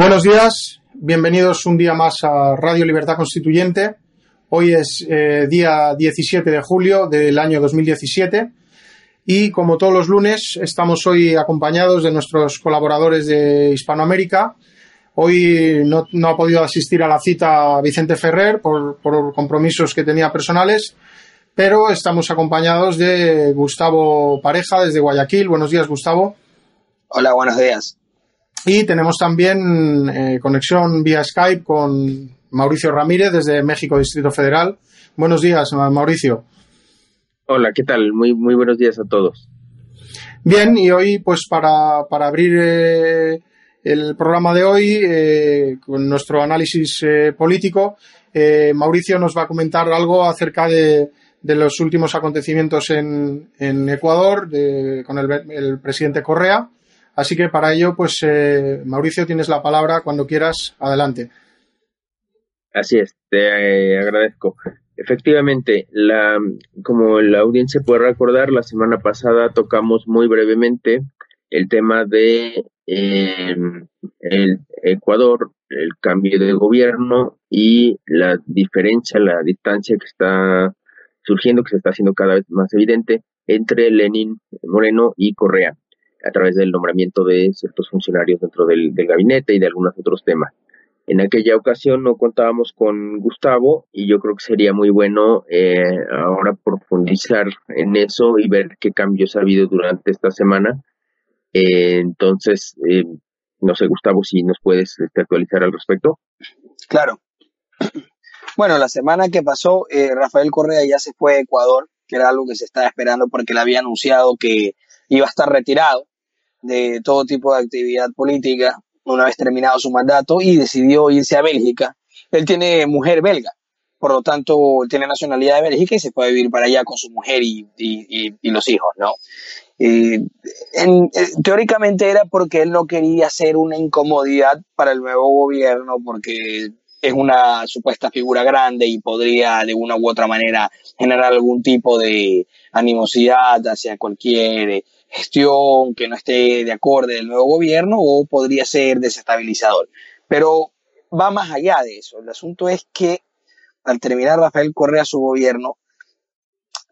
Buenos días, bienvenidos un día más a Radio Libertad Constituyente. Hoy es eh, día 17 de julio del año 2017 y como todos los lunes estamos hoy acompañados de nuestros colaboradores de Hispanoamérica. Hoy no, ha podido asistir a la cita Vicente Ferrer por, por compromisos que tenía personales, pero estamos acompañados de Gustavo Pareja desde Guayaquil. Buenos días, Gustavo. Hola, buenos días. Y tenemos también eh, conexión vía Skype con Mauricio Ramírez desde México, Distrito Federal. Buenos días, Mauricio. Hola, ¿qué tal? Muy, muy buenos días a todos. Bien, y hoy, pues para, para abrir eh, el programa de hoy, eh, con nuestro análisis político, Mauricio nos va a comentar algo acerca de, de los últimos acontecimientos en, en Ecuador con el, el presidente Correa Así que para ello, pues eh, Mauricio, tienes la palabra cuando quieras. Adelante. Así es, te eh, agradezco. Efectivamente, la, como la audiencia puede recordar, la semana pasada tocamos muy brevemente el tema de em, el Ecuador, el cambio de gobierno y la diferencia, la distancia que está surgiendo, que se está haciendo cada vez más evidente entre Lenin Moreno y Correa a través del nombramiento de ciertos funcionarios dentro del, gabinete y de algunos otros temas. En aquella ocasión no contábamos con Gustavo y yo creo que sería muy bueno eh, ahora profundizar en eso y ver qué cambios ha habido durante esta semana. Eh, entonces, eh, no sé, Gustavo, si nos puedes este, actualizar al respecto. Claro. Bueno, la semana que pasó, Rafael Correa ya se fue a Ecuador, que era algo que se estaba esperando porque le había anunciado que iba a estar retirado de todo tipo de actividad política una vez terminado su mandato y decidió irse a Bélgica. Él tiene mujer belga, por lo tanto, tiene nacionalidad de Bélgica y se puede vivir para allá con su mujer y, los hijos, ¿no? Eh, teóricamente era porque él no quería hacer una incomodidad para el nuevo gobierno, porque es una supuesta figura grande y podría de una u otra manera generar algún tipo de animosidad hacia cualquier gestión que no esté de acorde del nuevo gobierno o podría ser desestabilizador. Pero va más allá de eso. El asunto es que al terminar Rafael Correa su gobierno,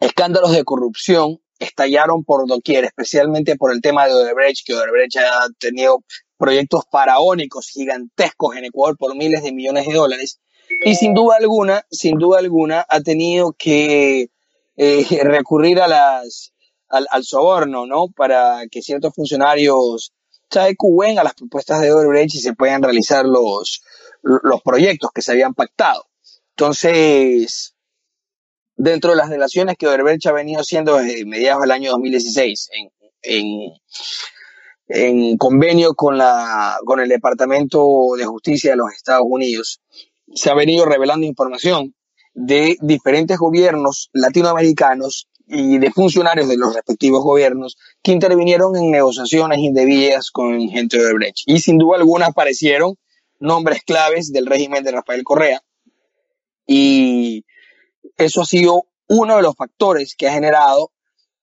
escándalos de corrupción estallaron por doquier, especialmente por el tema de Odebrecht, que Odebrecht ha tenido proyectos faraónicos gigantescos en Ecuador por miles de millones de dólares. Y sin duda alguna, sin duda alguna, ha tenido que eh, recurrir a las al, al, soborno, ¿no? Para que ciertos funcionarios se adecúen a las propuestas de Odebrecht y se puedan realizar los, los proyectos que se habían pactado. Entonces, dentro de las relaciones que Odebrecht ha venido haciendo desde mediados del año 2016 en, en, en convenio con, la, con el Departamento de Justicia de los Estados Unidos, se ha venido revelando información de diferentes gobiernos latinoamericanos y de funcionarios de los respectivos gobiernos que intervinieron en negociaciones indebidas con gente de Brecht. Y sin duda alguna aparecieron nombres claves del régimen de Rafael Correa. Y eso ha sido uno de los factores que ha generado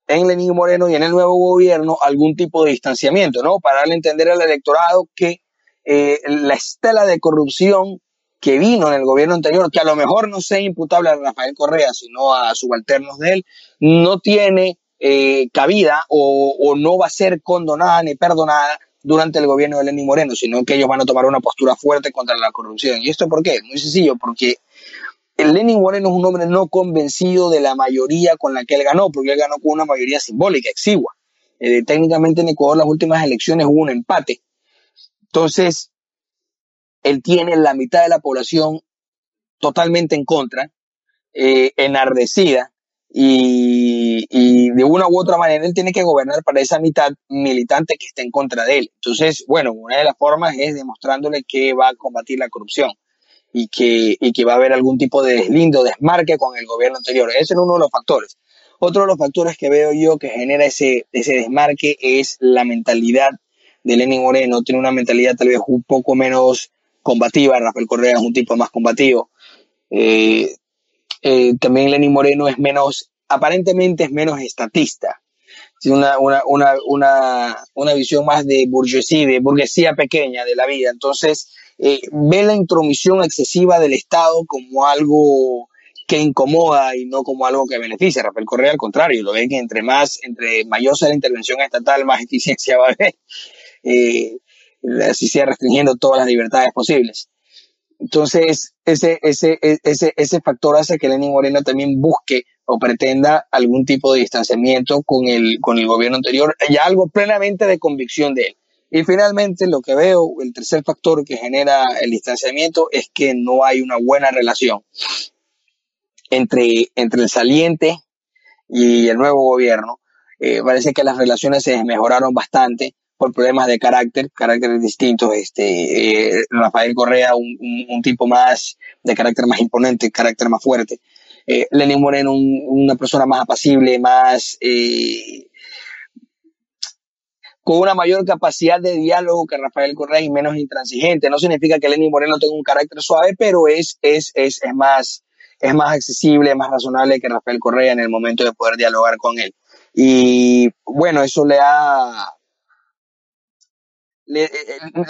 en Lenín Moreno y en el nuevo gobierno algún tipo de distanciamiento, ¿no? Para darle a entender al electorado que eh, la estela de corrupción que vino en el gobierno anterior, que a lo mejor no sea imputable a Rafael Correa, sino a subalternos de él, no tiene eh, cabida o, no va a ser condonada ni perdonada durante el gobierno de Lenín Moreno, sino que ellos van a tomar una postura fuerte contra la corrupción. ¿Y esto por qué? Muy sencillo, porque Lenin Moreno es un hombre no convencido de la mayoría con la que él ganó, porque él ganó con una mayoría simbólica, exigua. Eh, técnicamente en Ecuador las últimas elecciones hubo un empate. Entonces, él tiene la mitad de la población totalmente en contra, eh, enardecida, y, de una u otra manera él tiene que gobernar para esa mitad militante que está en contra de él. Entonces, bueno, una de las formas es demostrándole que va a combatir la corrupción y que, y que va a haber algún tipo de deslindo, desmarque con el gobierno anterior. Ese es uno de los factores. Otro de los factores que veo yo que genera ese, ese desmarque es la mentalidad de Lenin Moreno. Tiene una mentalidad tal vez un poco menos combativa, Rafael Correa es un tipo más combativo. Eh, eh, también Lenín Moreno es menos, aparentemente es menos estatista. tiene una, una, una, una, una visión más de burguesía, burguesía pequeña de la vida. Entonces, eh, ve la intromisión excesiva del Estado como algo que incomoda y no como algo que beneficia. Rafael Correa, al contrario, lo ve que entre más, entre mayor sea la intervención estatal, más eficiencia va a haber. Así sea restringiendo todas las libertades posibles. Entonces, ese, ese, ese, ese factor hace que Lenin Moreno también busque o pretenda algún tipo de distanciamiento con el, con el gobierno anterior, ya algo plenamente de convicción de él. Y finalmente, lo que veo, el tercer factor que genera el distanciamiento es que no hay una buena relación entre, entre el saliente y el nuevo gobierno. Eh, parece que las relaciones se mejoraron bastante por problemas de carácter, caracteres distintos. Este, eh, Rafael Correa, un, un, tipo más de carácter más imponente, carácter más fuerte. Eh, Lenin Moreno, una persona más apacible, más eh, con una mayor capacidad de diálogo que Rafael Correa y menos intransigente. No significa que Lenin Moreno tenga un carácter suave, pero es, es, es, es más, es más accesible, más razonable que Rafael Correa en el momento de poder dialogar con él. Y bueno, eso le ha, le,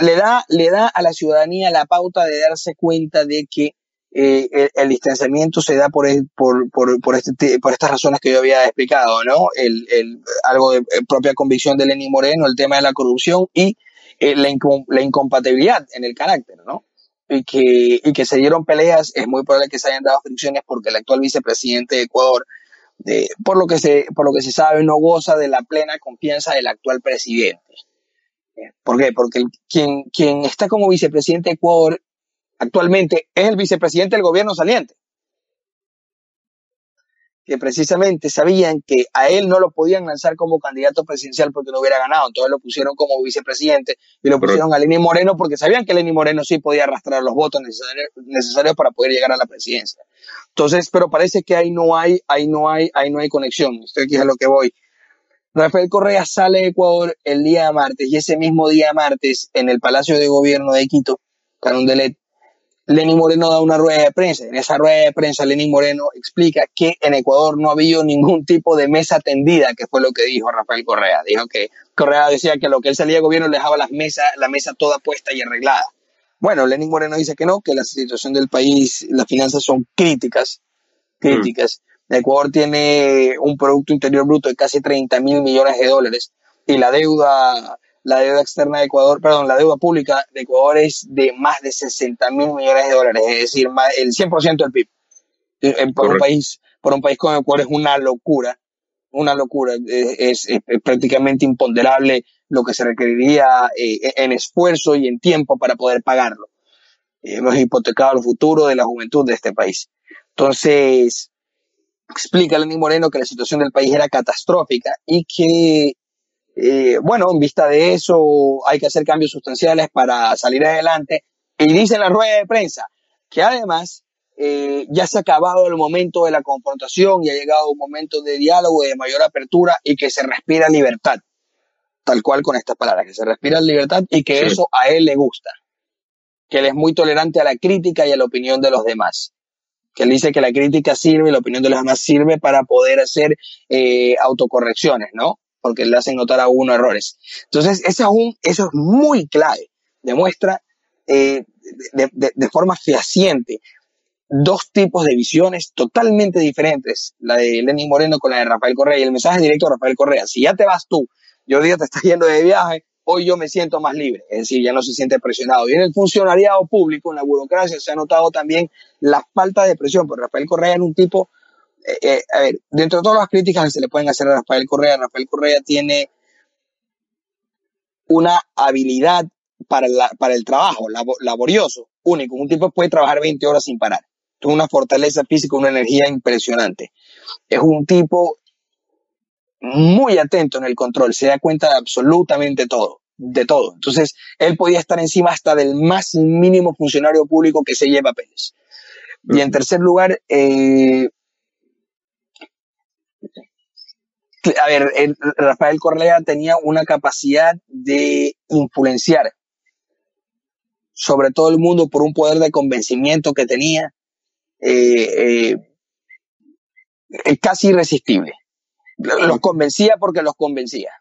le, da, le da a la ciudadanía la pauta de darse cuenta de que eh, el, distanciamiento se da por, por, por, por, este, por estas razones que yo había explicado, ¿no? El, el, algo de eh, propia convicción de Lenín Moreno, el tema de la corrupción y eh, la, la, incompatibilidad en el carácter, ¿no? Y que, y que se dieron peleas, es muy probable que se hayan dado fricciones porque el actual vicepresidente de Ecuador, por, lo que se, por lo que se sabe, no goza de la plena confianza del actual presidente. ¿Por qué? Porque el, quien, quien está como vicepresidente de Ecuador actualmente es el vicepresidente del gobierno saliente. Que precisamente sabían que a él no lo podían lanzar como candidato presidencial porque no hubiera ganado. Entonces lo pusieron como vicepresidente y lo pusieron a Lenín Moreno porque sabían que Lenín Moreno sí podía arrastrar los votos necesarios, necesarios para poder llegar a la presidencia. Entonces, pero parece que ahí no hay, ahí no hay, ahí no hay conexión. Estoy aquí a lo que voy. Rafael Correa sale de Ecuador el día martes y ese mismo día martes en el Palacio de Gobierno de Quito, Carondelet, Lenín Moreno da una rueda de prensa. En esa rueda de prensa, Lenín Moreno explica que en Ecuador no ha habido ningún tipo de mesa tendida, que fue lo que dijo Rafael Correa. Dijo que Correa decía que lo que él salía de gobierno le dejaba las mesas, la mesa toda puesta y arreglada. Bueno, Lenín Moreno dice que no, que la situación del país, las finanzas son críticas, críticas. Mm. Ecuador tiene un Producto Interior Bruto de casi 30 mil millones de dólares y la deuda la deuda externa de Ecuador, perdón, la deuda pública de Ecuador es de más de 60 mil millones de dólares, es decir, más, el 100% del PIB. Eh, eh, por un país, por un país como Ecuador es una locura, una locura, es, es, es prácticamente imponderable lo que se requeriría eh, en esfuerzo y en tiempo para poder pagarlo. Hemos hipotecado el futuro de la juventud de este país. Entonces, explica Lenín Moreno que la situación del país era catastrófica y que eh, bueno, en vista de eso hay que hacer cambios sustanciales para salir adelante. Y dice en la rueda de prensa que además eh, ya se ha acabado el momento de la confrontación y ha llegado un momento de diálogo y de mayor apertura y que se respira libertad. Tal cual con estas palabras, que se respira libertad y que sí. eso a él le gusta. Que él es muy tolerante a la crítica y a la opinión de los demás. Que él dice que la crítica sirve, la opinión de los demás sirve para poder hacer eh, autocorrecciones, ¿no? porque le hacen notar a uno errores. Entonces, eso es, un, eso es muy clave. Demuestra eh, de, de, de, forma fehaciente dos tipos de visiones totalmente diferentes, la de Lenín Moreno con la de Rafael Correa. Y el mensaje directo a Rafael Correa, si ya te vas tú, yo día te estás yendo de viaje, hoy yo me siento más libre, es decir, ya no se siente presionado. Y en el funcionariado público, en la burocracia, se ha notado también la falta de presión, porque Rafael Correa era un tipo eh, eh, a ver, dentro de todas las críticas que se le pueden hacer a Rafael Correa, Rafael Correa tiene una habilidad para, para el trabajo, labo, laborioso, único. Un tipo puede trabajar 20 horas sin parar. Tiene una fortaleza física, una energía impresionante. Es un tipo muy atento en el control, se da cuenta de absolutamente todo, de todo. Entonces, él podía estar encima hasta del más mínimo funcionario público que se lleva papeles. Y en tercer lugar, eh, a ver, el, Rafael Correa tenía una capacidad de influenciar sobre todo el mundo por un poder de convencimiento que tenía eh, eh, casi irresistible. Los convencía porque los convencía.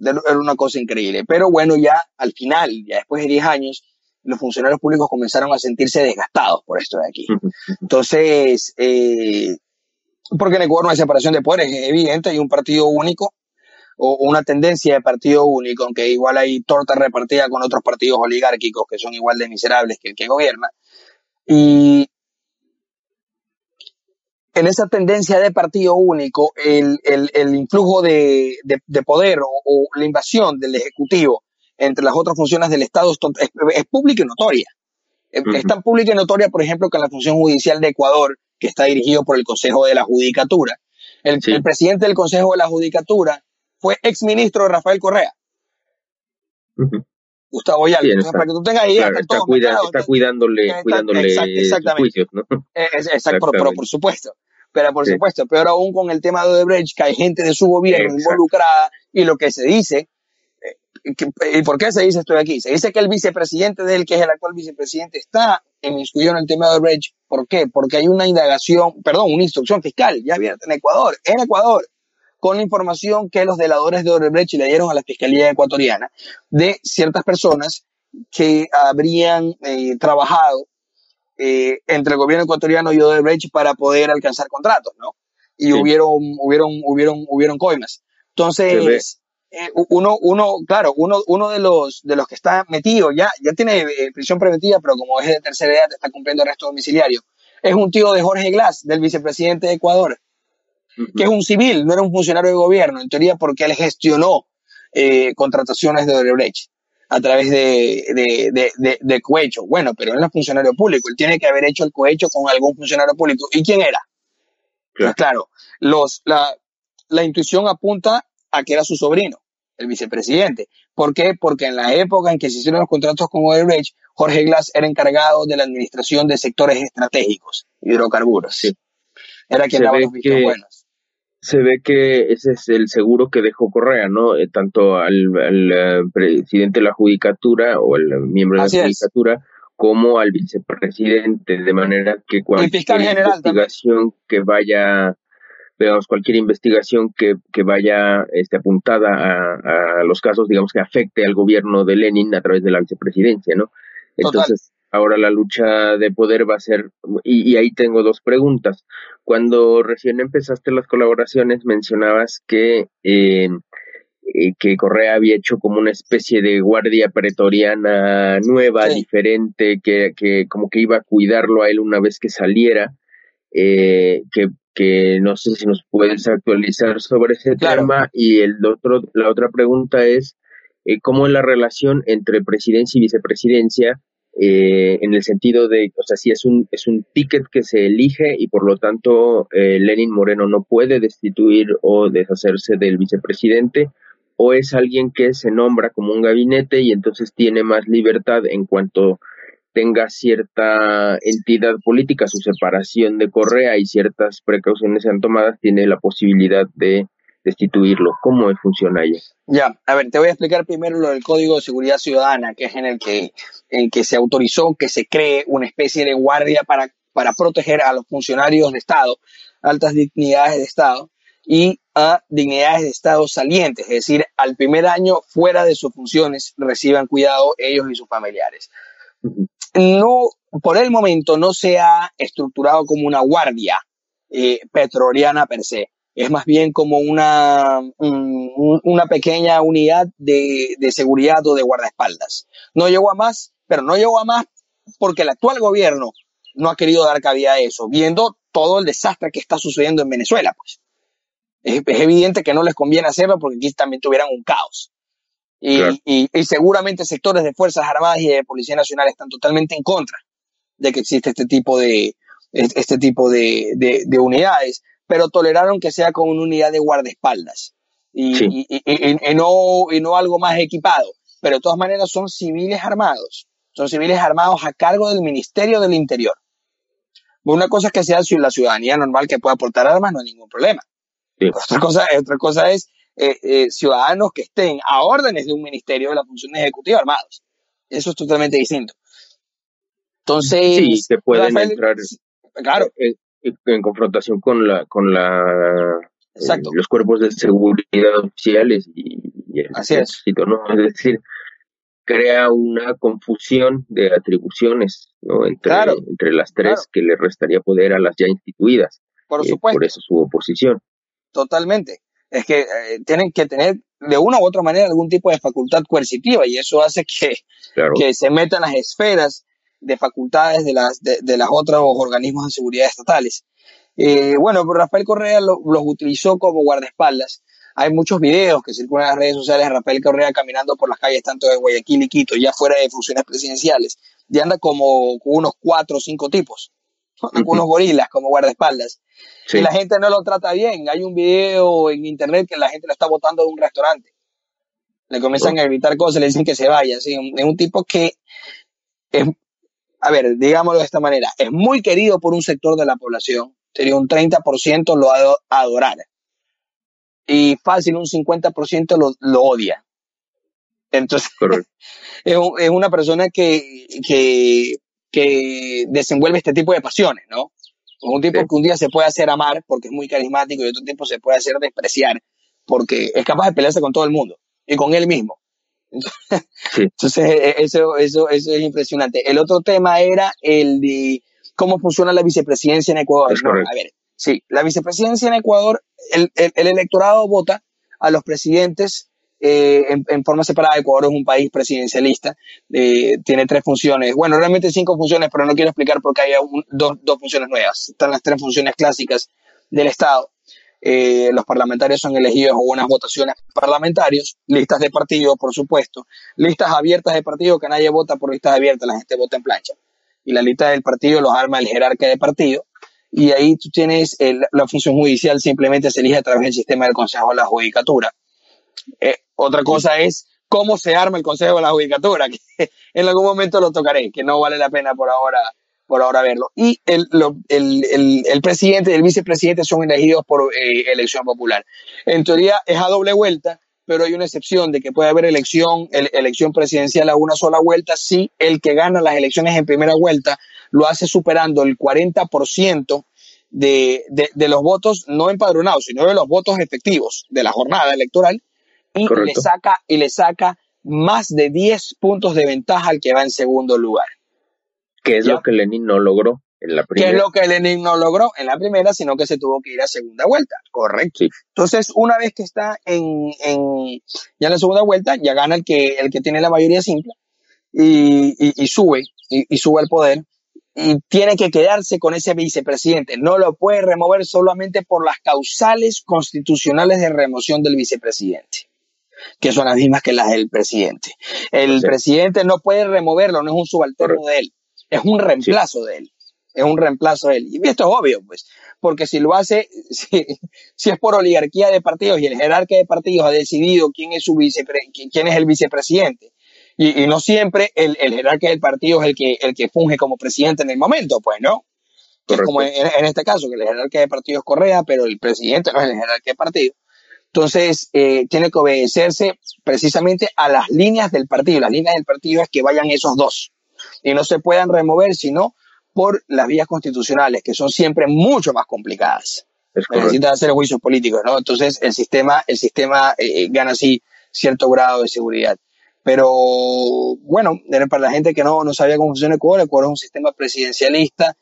Era una cosa increíble. Pero bueno, ya al final, ya después de 10 años, los funcionarios públicos comenzaron a sentirse desgastados por esto de aquí. Entonces, eh, porque en Ecuador no hay separación de poderes, es evidente, hay un partido único o una tendencia de partido único, aunque igual hay torta repartida con otros partidos oligárquicos que son igual de miserables que el que gobierna. Y en esa tendencia de partido único, el, el, influjo de, de, poder o, la invasión del Ejecutivo entre las otras funciones del Estado es, pública y notoria. Es tan pública y notoria, por ejemplo, que la función judicial de Ecuador, que está dirigido por el Consejo de la Judicatura, el, el presidente del Consejo de la Judicatura fue ex ministro de Rafael Correa. Gustavo Yalta. para que tú tengas idea, está, está, cuidándole, cuidándole juicios, ¿no? Eh, exacto, pero, por supuesto. Pero por supuesto, peor aún con el tema de Odebrecht, que hay gente de su gobierno involucrada y lo que se dice, eh, ¿y por qué se dice esto de aquí? Se dice que el vicepresidente de él, que es el actual vicepresidente, está inmiscuido en el tema de Odebrecht. ¿Por qué? Porque hay una indagación, perdón, una instrucción fiscal, ya abierta en Ecuador, en Ecuador, con la información que los deladores de Odebrecht le dieron a la Fiscalía ecuatoriana de ciertas personas que habrían eh, trabajado eh, entre el gobierno ecuatoriano y Odebrecht para poder alcanzar contratos, ¿no? Y hubieron, hubieron, hubieron, hubieron coimas. Entonces, eh, uno, uno, claro, uno, uno de los, de los que está metido ya, ya tiene prisión preventiva, pero como es de tercera edad, está cumpliendo arresto domiciliario. Es un tío de Jorge Glass, del vicepresidente de Ecuador que es un civil, no era un funcionario de gobierno, en teoría porque él gestionó eh, contrataciones de Odebrecht a través de, de, de, de, cohecho. Bueno, pero él no es funcionario público, él tiene que haber hecho el cohecho con algún funcionario público. ¿Y quién era? Pues claro, los, la, la intuición apunta a que era su sobrino, el vicepresidente. ¿Por qué? Porque en la época en que se hicieron los contratos con Odebrecht, Jorge Glass era encargado de la administración de sectores estratégicos, hidrocarburos. Sí. Era quien daba los vistos buenos se ve que ese es el seguro que dejó Correa, ¿no? Eh, tanto al, eh, presidente de la Judicatura o al miembro de la Judicatura como al vicepresidente, de manera que cualquier investigación que vaya, veamos, cualquier investigación que, que vaya este, apuntada a, a, los casos, digamos, que afecte al gobierno de Lenin a través de la vicepresidencia, ¿no? Entonces, ahora la lucha de poder va a ser, y, ahí tengo dos preguntas. Cuando recién empezaste las colaboraciones mencionabas que, eh, eh, que Correa había hecho como una especie de guardia pretoriana nueva, diferente, que, que como que iba a cuidarlo a él una vez que saliera, eh, que, que no sé si nos puedes actualizar sobre ese tema. Y el otro, la otra pregunta es, ¿cómo es la relación entre presidencia y vicepresidencia? Eh, en el sentido de, o sea, si es un, es un ticket que se elige y por lo tanto eh, Lenin Moreno no puede destituir o deshacerse del vicepresidente, o es alguien que se nombra como un gabinete y entonces tiene más libertad en cuanto tenga cierta entidad política, su separación de Correa y ciertas precauciones sean tomadas, tiene la posibilidad de destituirlo. ¿Cómo funciona ahí? Ya, a ver, te voy a explicar primero lo del Código de Seguridad Ciudadana, que es en el que, en que se autorizó que se cree una especie de guardia para, para proteger a los funcionarios de Estado, altas dignidades de Estado, y a dignidades de Estado salientes, es decir, al primer año fuera de sus funciones reciban cuidado ellos y sus familiares. No, por el momento no se ha estructurado como una guardia eh, per se es más bien como una, una pequeña unidad de, de seguridad o de guardaespaldas. No llegó a más, pero no llegó a más porque el actual gobierno no ha querido dar cabida a eso, viendo todo el desastre que está sucediendo en Venezuela, pues. Es, evidente que no les conviene hacerlo porque aquí también tuvieran un caos. Y, y, y, seguramente sectores de Fuerzas Armadas y de Policía Nacional están totalmente en contra de que existe este tipo de, este tipo de, de, de unidades pero toleraron que sea con una unidad de guardaespaldas y, y, no, y no algo más equipado. Pero de todas maneras son civiles armados, son civiles armados a cargo del Ministerio del Interior. Una cosa es que sea la ciudadanía normal que pueda portar armas, no hay ningún problema. Otra, cosa, otra cosa es eh, eh, ciudadanos que estén a órdenes de un ministerio de la función ejecutiva armados. Eso es totalmente distinto. Entonces, sí, se pueden entrar. Claro. Eh, en confrontación con la con la los cuerpos de seguridad oficiales y, el ejército, ¿no? Es decir, crea una confusión de atribuciones ¿no? entre, entre las tres que le restaría poder a las ya instituidas. Por supuesto. por eso su oposición. Totalmente. Es que eh, tienen que tener de una u otra manera algún tipo de facultad coercitiva y eso hace que, que se metan las esferas de facultades de las, de, de las otros organismos de seguridad estatales. Eh, bueno, Rafael Correa los utilizó como guardaespaldas. Hay muchos videos que circulan en las redes sociales de Rafael Correa caminando por las calles tanto de Guayaquil y Quito, ya fuera de funciones presidenciales, y anda como con unos cuatro o cinco tipos, unos gorilas como guardaespaldas. Y la gente no lo trata bien. Hay un video en internet que la gente lo está botando de un restaurante. Le comienzan a gritar cosas, le dicen que se vaya. Es un tipo que es, a ver, digámoslo de esta manera, es muy querido por un sector de la población. Sería un 30% lo adorar. Y fácil, un 50% lo, lo odia. Entonces, es, es, una persona que, que, que desenvuelve este tipo de pasiones, ¿no? un tipo que un día se puede hacer amar porque es muy carismático y otro tipo se puede hacer despreciar porque es capaz de pelearse con todo el mundo y con él mismo. Entonces, e, e, eso, eso, eso es impresionante. El otro tema era el de cómo funciona la vicepresidencia en Ecuador. a ver, sí, la vicepresidencia en Ecuador, el, el electorado vota a los presidentes eh, en, forma separada. Ecuador es un país presidencialista, eh, tiene tres funciones, bueno, realmente cinco funciones, pero no quiero explicar porque hay dos, dos, funciones nuevas. Están las tres funciones clásicas del Estado. Eh, los parlamentarios son elegidos con unas votaciones parlamentarios, listas de partido, por supuesto, listas abiertas de partido, que nadie vota por listas abiertas, la gente vota en plancha. Y la lista del partido los arma el jerarca de partido. Y ahí tú tienes la función judicial, simplemente se elige a través del sistema del Consejo de la Judicatura. Eh, otra cosa es cómo se arma el Consejo de la Judicatura, que en algún momento lo tocaré, que no vale la pena por ahora, por ahora verlo. Y el, el, el, presidente y el vicepresidente son elegidos por eh, elección popular. En teoría es a doble vuelta, pero hay una excepción de que puede haber elección, elección presidencial a una sola vuelta si el que gana las elecciones en primera vuelta lo hace superando el 40% de, de, de los votos no empadronados, sino de los votos efectivos de la jornada electoral y le saca y le saca más de 10 puntos de ventaja al que va en segundo lugar. Que es lo que Lenin no logró en la primera. Que es lo que Lenin no logró en la primera, sino que se tuvo que ir a segunda vuelta. Correcto. Entonces, una vez que está en, en, ya en la segunda vuelta, ya gana el que, el que tiene la mayoría simple y, y, sube, y, y sube al poder y tiene que quedarse con ese vicepresidente. No lo puede remover solamente por las causales constitucionales de remoción del vicepresidente que son las mismas que las del presidente. El presidente no puede removerlo, no es un subalterno de él, es un reemplazo de él. Es un reemplazo de él. Y esto es obvio, pues, porque si lo hace, si, es por oligarquía de partidos y el jerarca de partidos ha decidido quién es su quién es el vicepresidente, y, no siempre el, el, jerarca del partido es el que, el que funge como presidente en el momento, pues, ¿no? Es como en, en, este caso, que el jerarca de partido es Correa, pero el presidente no es el jerarca de partido. Entonces, eh, tiene que obedecerse precisamente a las líneas del partido. Las líneas del partido es que vayan esos dos y no se puedan remover, sino por las vías constitucionales, que son siempre mucho más complicadas. Necesitan hacer juicios políticos, ¿no? Entonces, el sistema, el sistema eh, gana así cierto grado de seguridad. Pero, bueno, para la gente que no, no sabía cómo funciona Ecuador, Ecuador es un sistema presidencialista,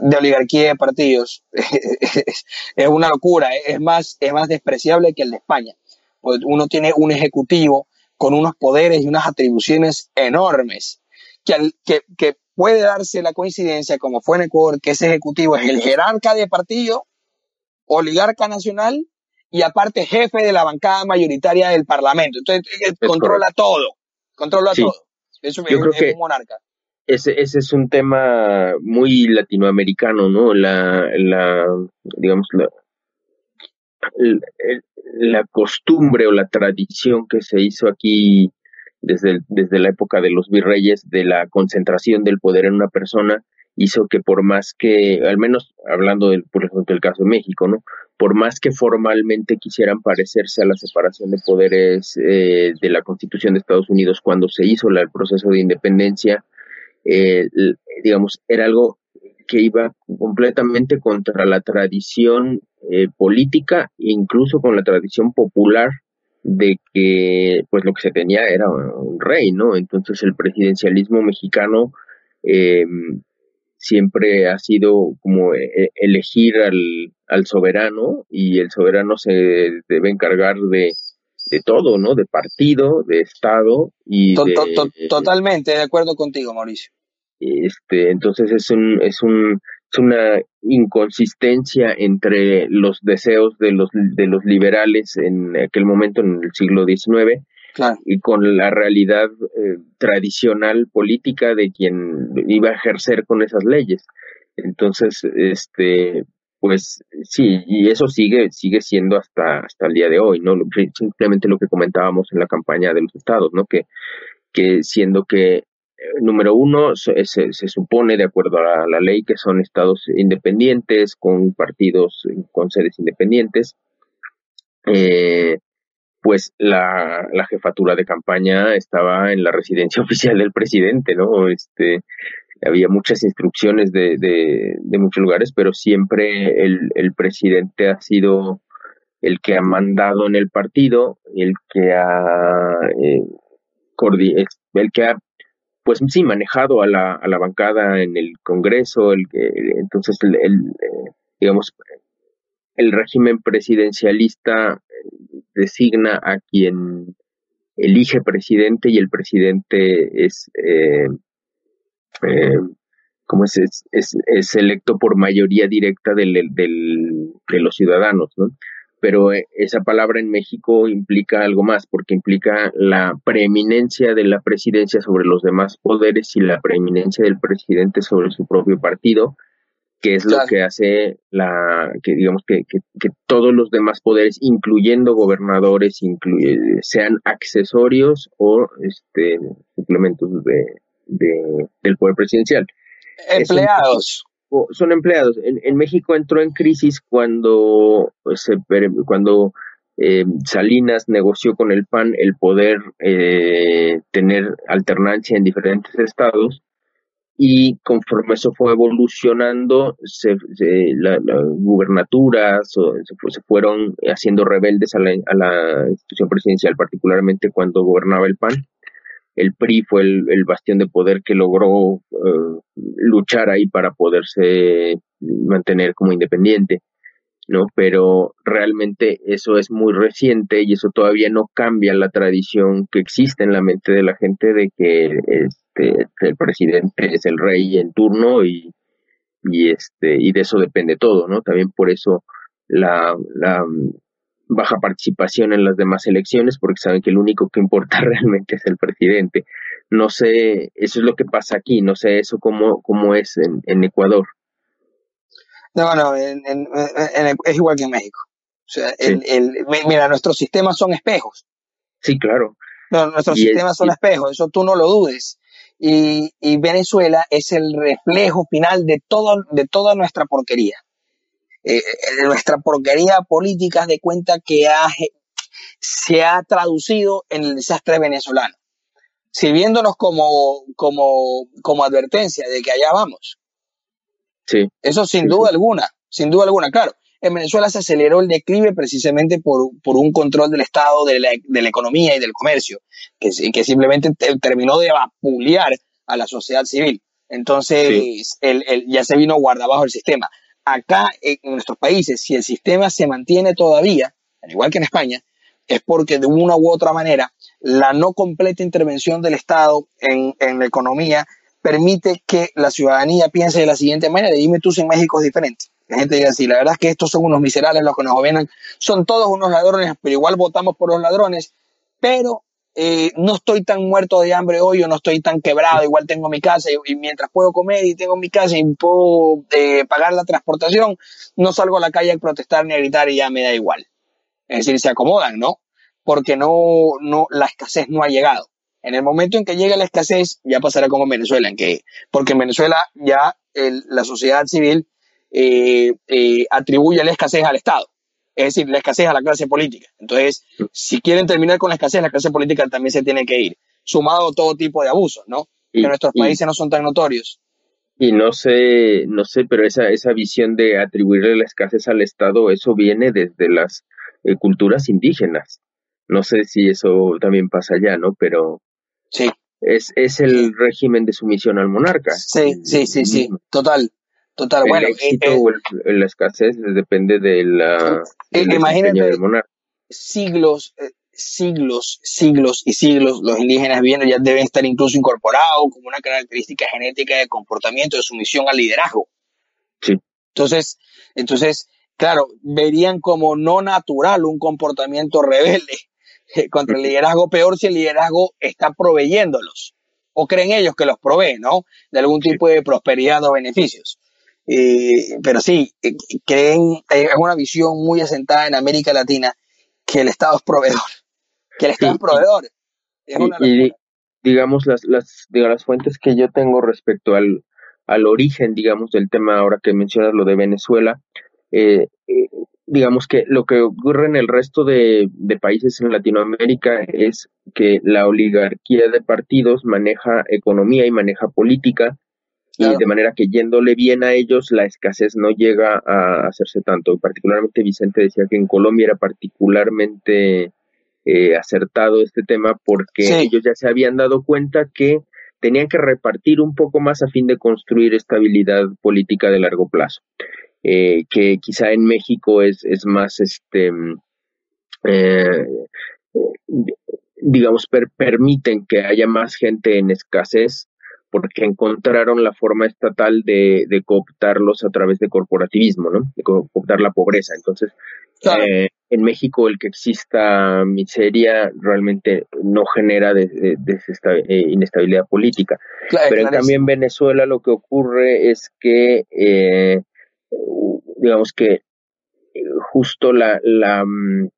de oligarquía de partidos. es una locura, es más, es más despreciable que el de España. Pues uno tiene un ejecutivo con unos poderes y unas atribuciones enormes, que, que, que puede darse la coincidencia, como fue en Ecuador, que ese ejecutivo es el jerarca de partido, oligarca nacional y aparte jefe de la bancada mayoritaria del Parlamento. Entonces, controla todo, controla todo. Eso es, es un monarca ese, ese es un tema muy latinoamericano, ¿no? La, la digamos, la, la, costumbre o la tradición que se hizo aquí desde, desde la época de los virreyes de la concentración del poder en una persona hizo que por más que, al menos hablando del, por ejemplo, del caso de México, ¿no? Por más que formalmente quisieran parecerse a la separación de poderes eh, de la Constitución de Estados Unidos cuando se hizo el proceso de independencia, eh, digamos, era algo que iba completamente contra la tradición eh, política, incluso con la tradición popular de que pues lo que se tenía era un rey, ¿no? Entonces el presidencialismo mexicano eh, siempre ha sido como eh, elegir al, al, soberano y el soberano se debe encargar de, de todo, ¿no? De partido, de Estado y totalmente de acuerdo contigo, Mauricio. Este, entonces es un, es un una inconsistencia entre los deseos de los, de los liberales en aquel momento, en el siglo XIX, y con la realidad eh, tradicional política de quien iba a ejercer con esas leyes. Entonces, este, pues sí, y eso sigue, sigue siendo hasta, hasta el día de hoy, ¿no? Simplemente lo que comentábamos en la campaña de los estados, ¿no? Que, que siendo que número uno, se, supone, de acuerdo a la, ley, que son estados independientes, con partidos con sedes independientes. Eh, pues la, la, jefatura de campaña estaba en la residencia oficial del presidente, ¿no? Este, había muchas instrucciones de, de, muchos lugares, pero siempre el, el, presidente ha sido el que ha mandado en el partido, el que ha, eh, el que ha pues sí, manejado a la, a la bancada en el Congreso, el, entonces, el, eh, digamos, el régimen presidencialista eh, designa a quien elige presidente y el presidente es, eh, eh como es, es, es, electo por mayoría directa del, del, de los ciudadanos, ¿no? Pero eh, esa palabra en México implica algo más, porque implica la preeminencia de la presidencia sobre los demás poderes y la preeminencia del presidente sobre su propio partido, que es lo que hace la, que digamos que, que, todos los demás poderes, incluyendo gobernadores, sean accesorios o este suplementos de, de, del poder presidencial. Empleados son empleados. En, México entró en crisis cuando se cuando eh, Salinas negoció con el PAN el poder eh, tener alternancia en diferentes estados y conforme eso fue evolucionando, se, las gubernaturas se, fueron haciendo rebeldes a la, a la institución presidencial, particularmente cuando gobernaba el PAN el PRI fue el, bastión de poder que logró eh, luchar ahí para poderse mantener como independiente, ¿no? Pero realmente eso es muy reciente y eso todavía no cambia la tradición que existe en la mente de la gente de que este, el presidente es el rey en turno y, y este y de eso depende todo, ¿no? También por eso la, la baja participación en las demás elecciones porque saben que el único que importa realmente es el presidente. No sé, eso es lo que pasa aquí, no sé eso cómo, cómo es en, en Ecuador. No, no, en, es igual que en México. O sea, el, el, mira, nuestros sistemas son espejos. Sí, claro. No, nuestros sistemas son espejos, eso tú no lo dudes. Y, y Venezuela es el reflejo final de, todo, de toda nuestra porquería. Eh, nuestra porquería política de cuenta que se ha traducido en el desastre venezolano, sirviéndonos como, como, como advertencia de que allá vamos. Sí. Eso sin duda alguna, sin duda alguna, claro. En Venezuela se aceleró el declive precisamente por, por un control del Estado, de la, de la, economía y del comercio, que, que simplemente terminó de vapulear a la sociedad civil. Entonces, el, el, ya se vino guardabajo el sistema acá en nuestros países, si el sistema se mantiene todavía, al igual que en España, es porque de una u otra manera la no completa intervención del Estado en, la economía permite que la ciudadanía piense de la siguiente manera, dime tú si en México es diferente. La gente diga así, la verdad es que estos son unos miserables los que nos gobiernan, son todos unos ladrones, pero igual votamos por los ladrones, pero eh, no estoy tan muerto de hambre hoy o no estoy tan quebrado, igual tengo mi casa y, mientras puedo comer y tengo mi casa y puedo eh, pagar la transportación, no salgo a la calle a protestar ni a gritar y ya me da igual. Es decir, se acomodan, ¿no? Porque no, no, la escasez no ha llegado. En el momento en que llegue la escasez, ya pasará como en Venezuela, en que, porque en Venezuela ya la sociedad civil eh, atribuye la escasez al Estado es decir, la escasez a la clase política. Entonces, si quieren terminar con la escasez, la clase política también se tiene que ir, sumado a todo tipo de abusos, ¿no? que nuestros países no son tan notorios. Y no sé, no sé, pero esa, esa visión de atribuirle la escasez al Estado, eso viene desde las eh, culturas indígenas. No sé si eso también pasa allá, ¿no? Pero sí. es, es el régimen de sumisión al monarca. Sí, sí, sí, sí, total. Total, el bueno, éxito o el, la escasez depende de la, del monarca. Siglos, siglos, siglos y siglos los indígenas viendo ya deben estar incluso incorporados como una característica genética de comportamiento de sumisión al liderazgo. Sí. Entonces, entonces, claro, verían como no natural un comportamiento rebelde contra el liderazgo, peor si el liderazgo está proveyéndolos o creen ellos que los provee, ¿no? De algún tipo de prosperidad o beneficios. Eh, pero sí, eh, creen, es una visión muy asentada en América Latina que el Estado es proveedor que el Estado proveedor. y, digamos, las, las, las fuentes que yo tengo respecto al, al origen, digamos, del tema ahora que mencionas lo de Venezuela, eh, eh, digamos que lo que ocurre en el resto de, países en Latinoamérica es que la oligarquía de partidos maneja economía y maneja política y de manera que yéndole bien a ellos la escasez no llega a hacerse tanto. Particularmente Vicente decía que en Colombia era particularmente eh, acertado este tema porque ellos ya se habían dado cuenta que tenían que repartir un poco más a fin de construir estabilidad política de largo plazo. Eh, que quizá en México es, es más, este, eh, digamos, permiten que haya más gente en escasez porque encontraron la forma estatal de, de cooptarlos a través de corporativismo, ¿no? De cooptar la pobreza. Entonces, eh, en México el que exista miseria realmente no genera de, eh, inestabilidad política. Pero en cambio en Venezuela lo que ocurre es que, eh, digamos que justo la, la, mm,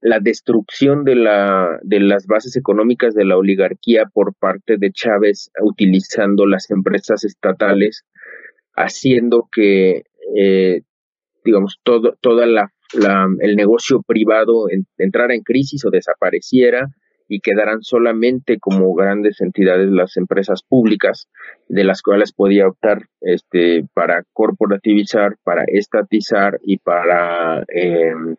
la destrucción de, la, de las bases económicas de la oligarquía por parte de Chávez utilizando las empresas estatales, haciendo que, digamos, todo, toda la el negocio privado entrara en crisis o desapareciera y quedaran solamente como grandes entidades las empresas públicas, de las cuales podía optar este, para corporativizar, para estatizar y para em,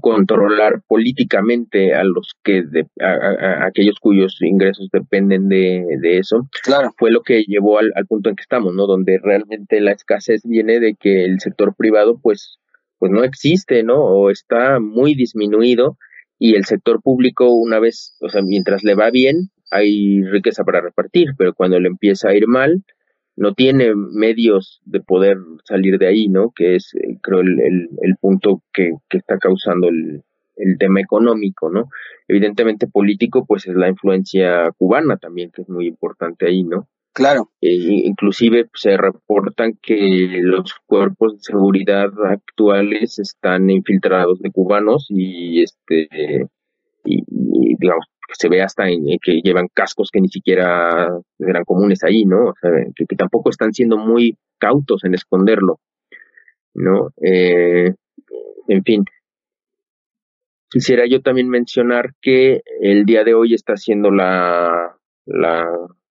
controlar políticamente a los que a, aquellos cuyos ingresos dependen de, eso claro. fue lo que llevó al, al, punto en que estamos no donde realmente la escasez viene de que el sector privado pues pues no existe, ¿no? O está muy disminuido y el sector público una vez, o sea, mientras le va bien, hay riqueza para repartir, pero cuando le empieza a ir mal, no tiene medios de poder salir de ahí, ¿no? Que es, eh, creo, el, el, punto que, que, está causando el, el tema económico, ¿no? Evidentemente político, pues es la influencia cubana también, que es muy importante ahí, ¿no? Claro. Eh, inclusive se reportan que los cuerpos de seguridad actuales están infiltrados de cubanos y este y, digamos se ve hasta en, que llevan cascos que ni siquiera eran comunes ahí, ¿no? O sea, que, tampoco están siendo muy cautos en esconderlo, ¿no? Eh, en fin, quisiera yo también mencionar que el día de hoy está haciendo la,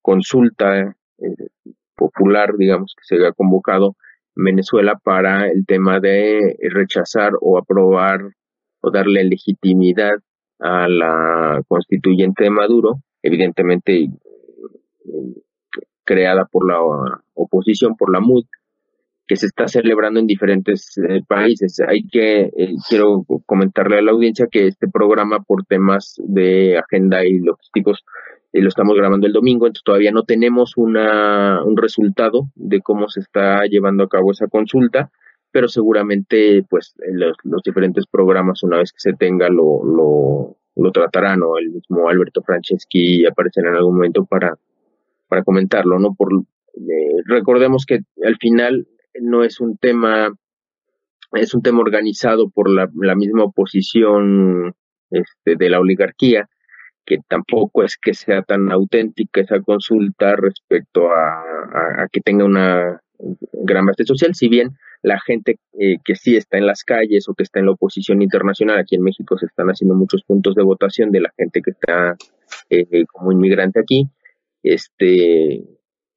consulta eh, popular, digamos, que se ha convocado en Venezuela para el tema de rechazar o aprobar o darle legitimidad a la constituyente de Maduro, evidentemente eh, creada por la oposición, por la MUD, que se está celebrando en diferentes eh, países. Hay que, quiero comentarle a la audiencia que este programa por temas de agenda y logísticos lo estamos grabando el domingo, entonces todavía no tenemos una, un resultado de cómo se está llevando a cabo esa consulta, pero seguramente pues los, los diferentes programas una vez que se tenga lo, lo, lo tratarán o el mismo Alberto Franceschi aparecerá en algún momento para, para comentarlo, ¿no? Por, eh, recordemos que al final no es un tema es un tema organizado por la, la misma oposición este, de la oligarquía, que tampoco es que sea tan auténtica esa consulta respecto a, que tenga una gran base social, si bien la gente eh, que sí está en las calles o que está en la oposición internacional, aquí en México se están haciendo muchos puntos de votación de la gente que está eh, como inmigrante aquí, este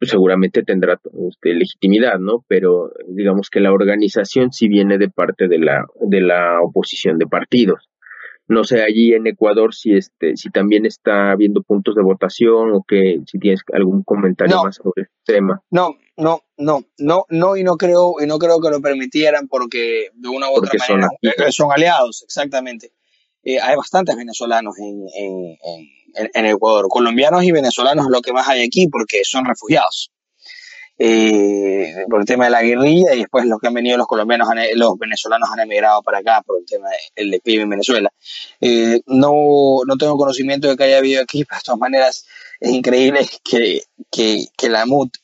seguramente tendrá este, legitimidad, ¿no? Pero digamos que la organización sí viene de parte de la, de la oposición de partidos. No sé allí en Ecuador si este, si también está habiendo puntos de votación o que si tienes algún comentario más sobre el tema. No, no, no, no, no y no creo y no creo que lo permitieran porque de una u otra manera son, son aliados, exactamente. Eh, hay bastantes venezolanos en, en, en, en, Ecuador. Colombianos y venezolanos es lo que más hay aquí porque son refugiados. Eh, por el tema de la guerrilla y después los que han venido los colombianos, los venezolanos han emigrado para acá por el tema del declive en Venezuela. Eh, no, no tengo conocimiento de que haya habido aquí, pero de todas maneras es increíble que, que, que la MUT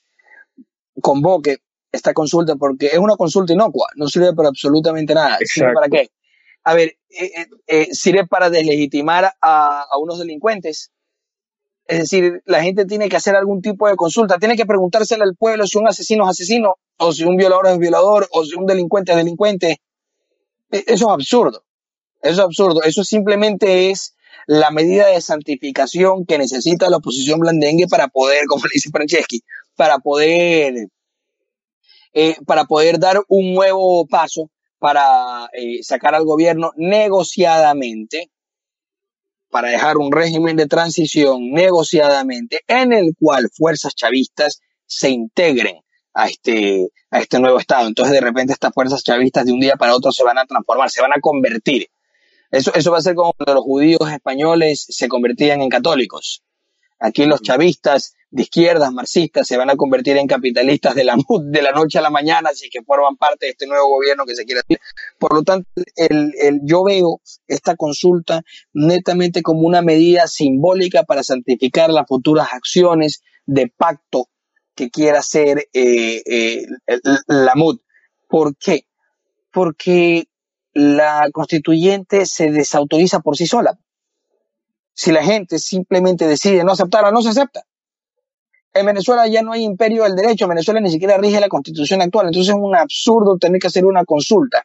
convoque esta consulta porque es una consulta inocua, no sirve para absolutamente nada. ¿Sirve para qué? a ver, eh, eh, eh, sirve para deslegitimar a, unos delincuentes. Es decir, la gente tiene que hacer algún tipo de consulta, tiene que preguntársele al pueblo si un asesino es asesino, o si un violador es violador, o si un delincuente es delincuente. E, eso es absurdo. Eso es absurdo. Eso simplemente es la medida de santificación que necesita la oposición blandengue para poder, como le dice Franceschi, para poder, para poder dar un nuevo paso para eh, sacar al gobierno negociadamente, para dejar un régimen de transición negociadamente en el cual fuerzas chavistas se integren a este, a este nuevo Estado. Entonces de repente estas fuerzas chavistas de un día para otro se van a transformar, se van a convertir. Eso, eso va a ser como cuando los judíos españoles se convertían en católicos. Aquí los chavistas de izquierdas, marxistas, se van a convertir en capitalistas de la, de la noche a la mañana, así que forman parte de este nuevo gobierno que se quiere hacer. Por lo tanto, el, el, yo veo esta consulta netamente como una medida simbólica para santificar las futuras acciones de pacto que quiera hacer eh, eh, la MUD. ¿Por qué? Porque la constituyente se desautoriza por sí sola. Si la gente simplemente decide no aceptarla, no se acepta. En Venezuela ya no hay imperio del derecho, en Venezuela ni siquiera rige la constitución actual, entonces es un absurdo tener que hacer una consulta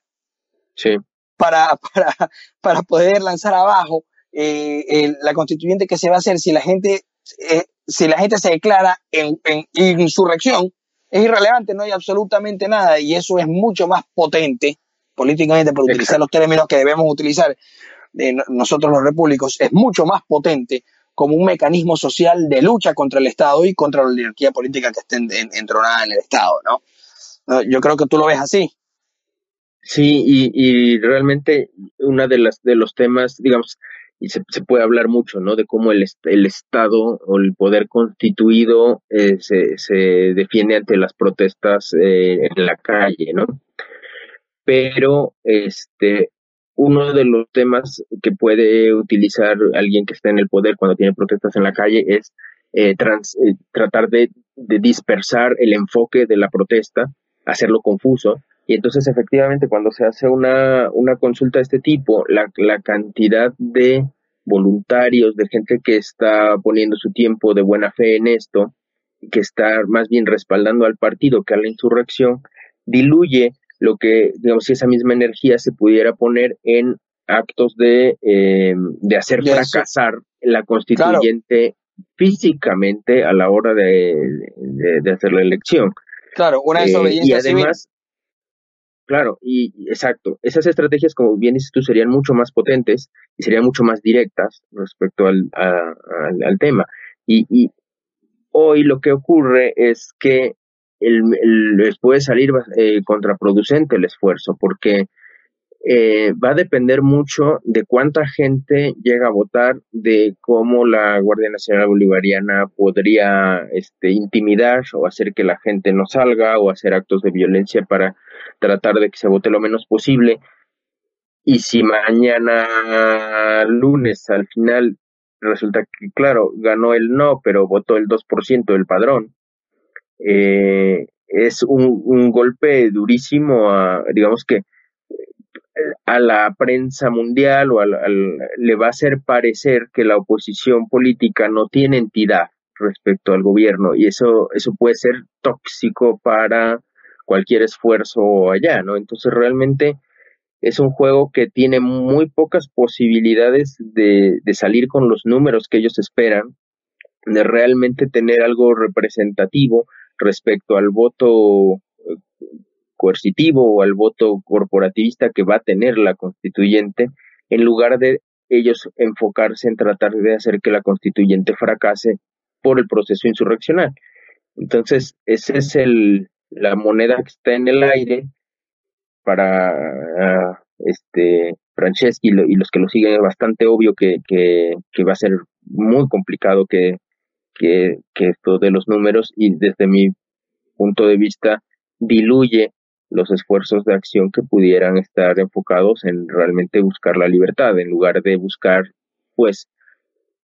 sí. para, para, para poder lanzar abajo eh, la constituyente que se va a hacer si la gente, eh, si la gente se declara en, en, insurrección, es irrelevante, no hay absolutamente nada y eso es mucho más potente políticamente, por utilizar los términos que debemos utilizar eh, nosotros los repúblicos, es mucho más potente como un mecanismo social de lucha contra el Estado y contra la oligarquía política que esté entronada en el Estado, ¿no? Yo creo que tú lo ves así. Sí, y, realmente una de las de los temas, digamos, y se, puede hablar mucho, ¿no? De cómo el, el Estado o el poder constituido eh, se, se, defiende ante las protestas eh, en la calle, ¿no? Pero, este, uno de los temas que puede utilizar alguien que está en el poder cuando tiene protestas en la calle es eh, eh, tratar de, dispersar el enfoque de la protesta, hacerlo confuso. Y entonces efectivamente cuando se hace una, una consulta de este tipo, la, la cantidad de voluntarios, de gente que está poniendo su tiempo de buena fe en esto, que está más bien respaldando al partido que a la insurrección, diluye lo que, digamos, si esa misma energía se pudiera poner en actos de, eh, de hacer fracasar la constituyente físicamente a la hora de, de, hacer la elección. Claro, una eh, desobediencia Y además, claro, y exacto, esas estrategias, como bien dices tú, serían mucho más potentes y serían mucho más directas respecto al, al, tema. Y, y hoy lo que ocurre es que les puede salir eh, contraproducente el esfuerzo, porque eh, va a depender mucho de cuánta gente llega a votar, de cómo la Guardia Nacional Bolivariana podría este, intimidar o hacer que la gente no salga o hacer actos de violencia para tratar de que se vote lo menos posible. Y si mañana lunes al final resulta que, claro, ganó el no, pero votó el 2% del padrón, eh, es un, golpe durísimo a, digamos que, a la prensa mundial o al, le va a hacer parecer que la oposición política no tiene entidad respecto al gobierno y eso, eso puede ser tóxico para cualquier esfuerzo allá, ¿no? Entonces realmente es un juego que tiene muy pocas posibilidades de, de salir con los números que ellos esperan, de realmente tener algo representativo respecto al voto eh, coercitivo o al voto corporativista que va a tener la constituyente, en lugar de ellos enfocarse en tratar de hacer que la constituyente fracase por el proceso insurreccional. Entonces, esa es el, la moneda que está en el aire para uh, este Franceschi y, los que lo siguen es bastante obvio que, que va a ser muy complicado que, que, esto de los números y desde mi punto de vista diluye los esfuerzos de acción que pudieran estar enfocados en realmente buscar la libertad en lugar de buscar pues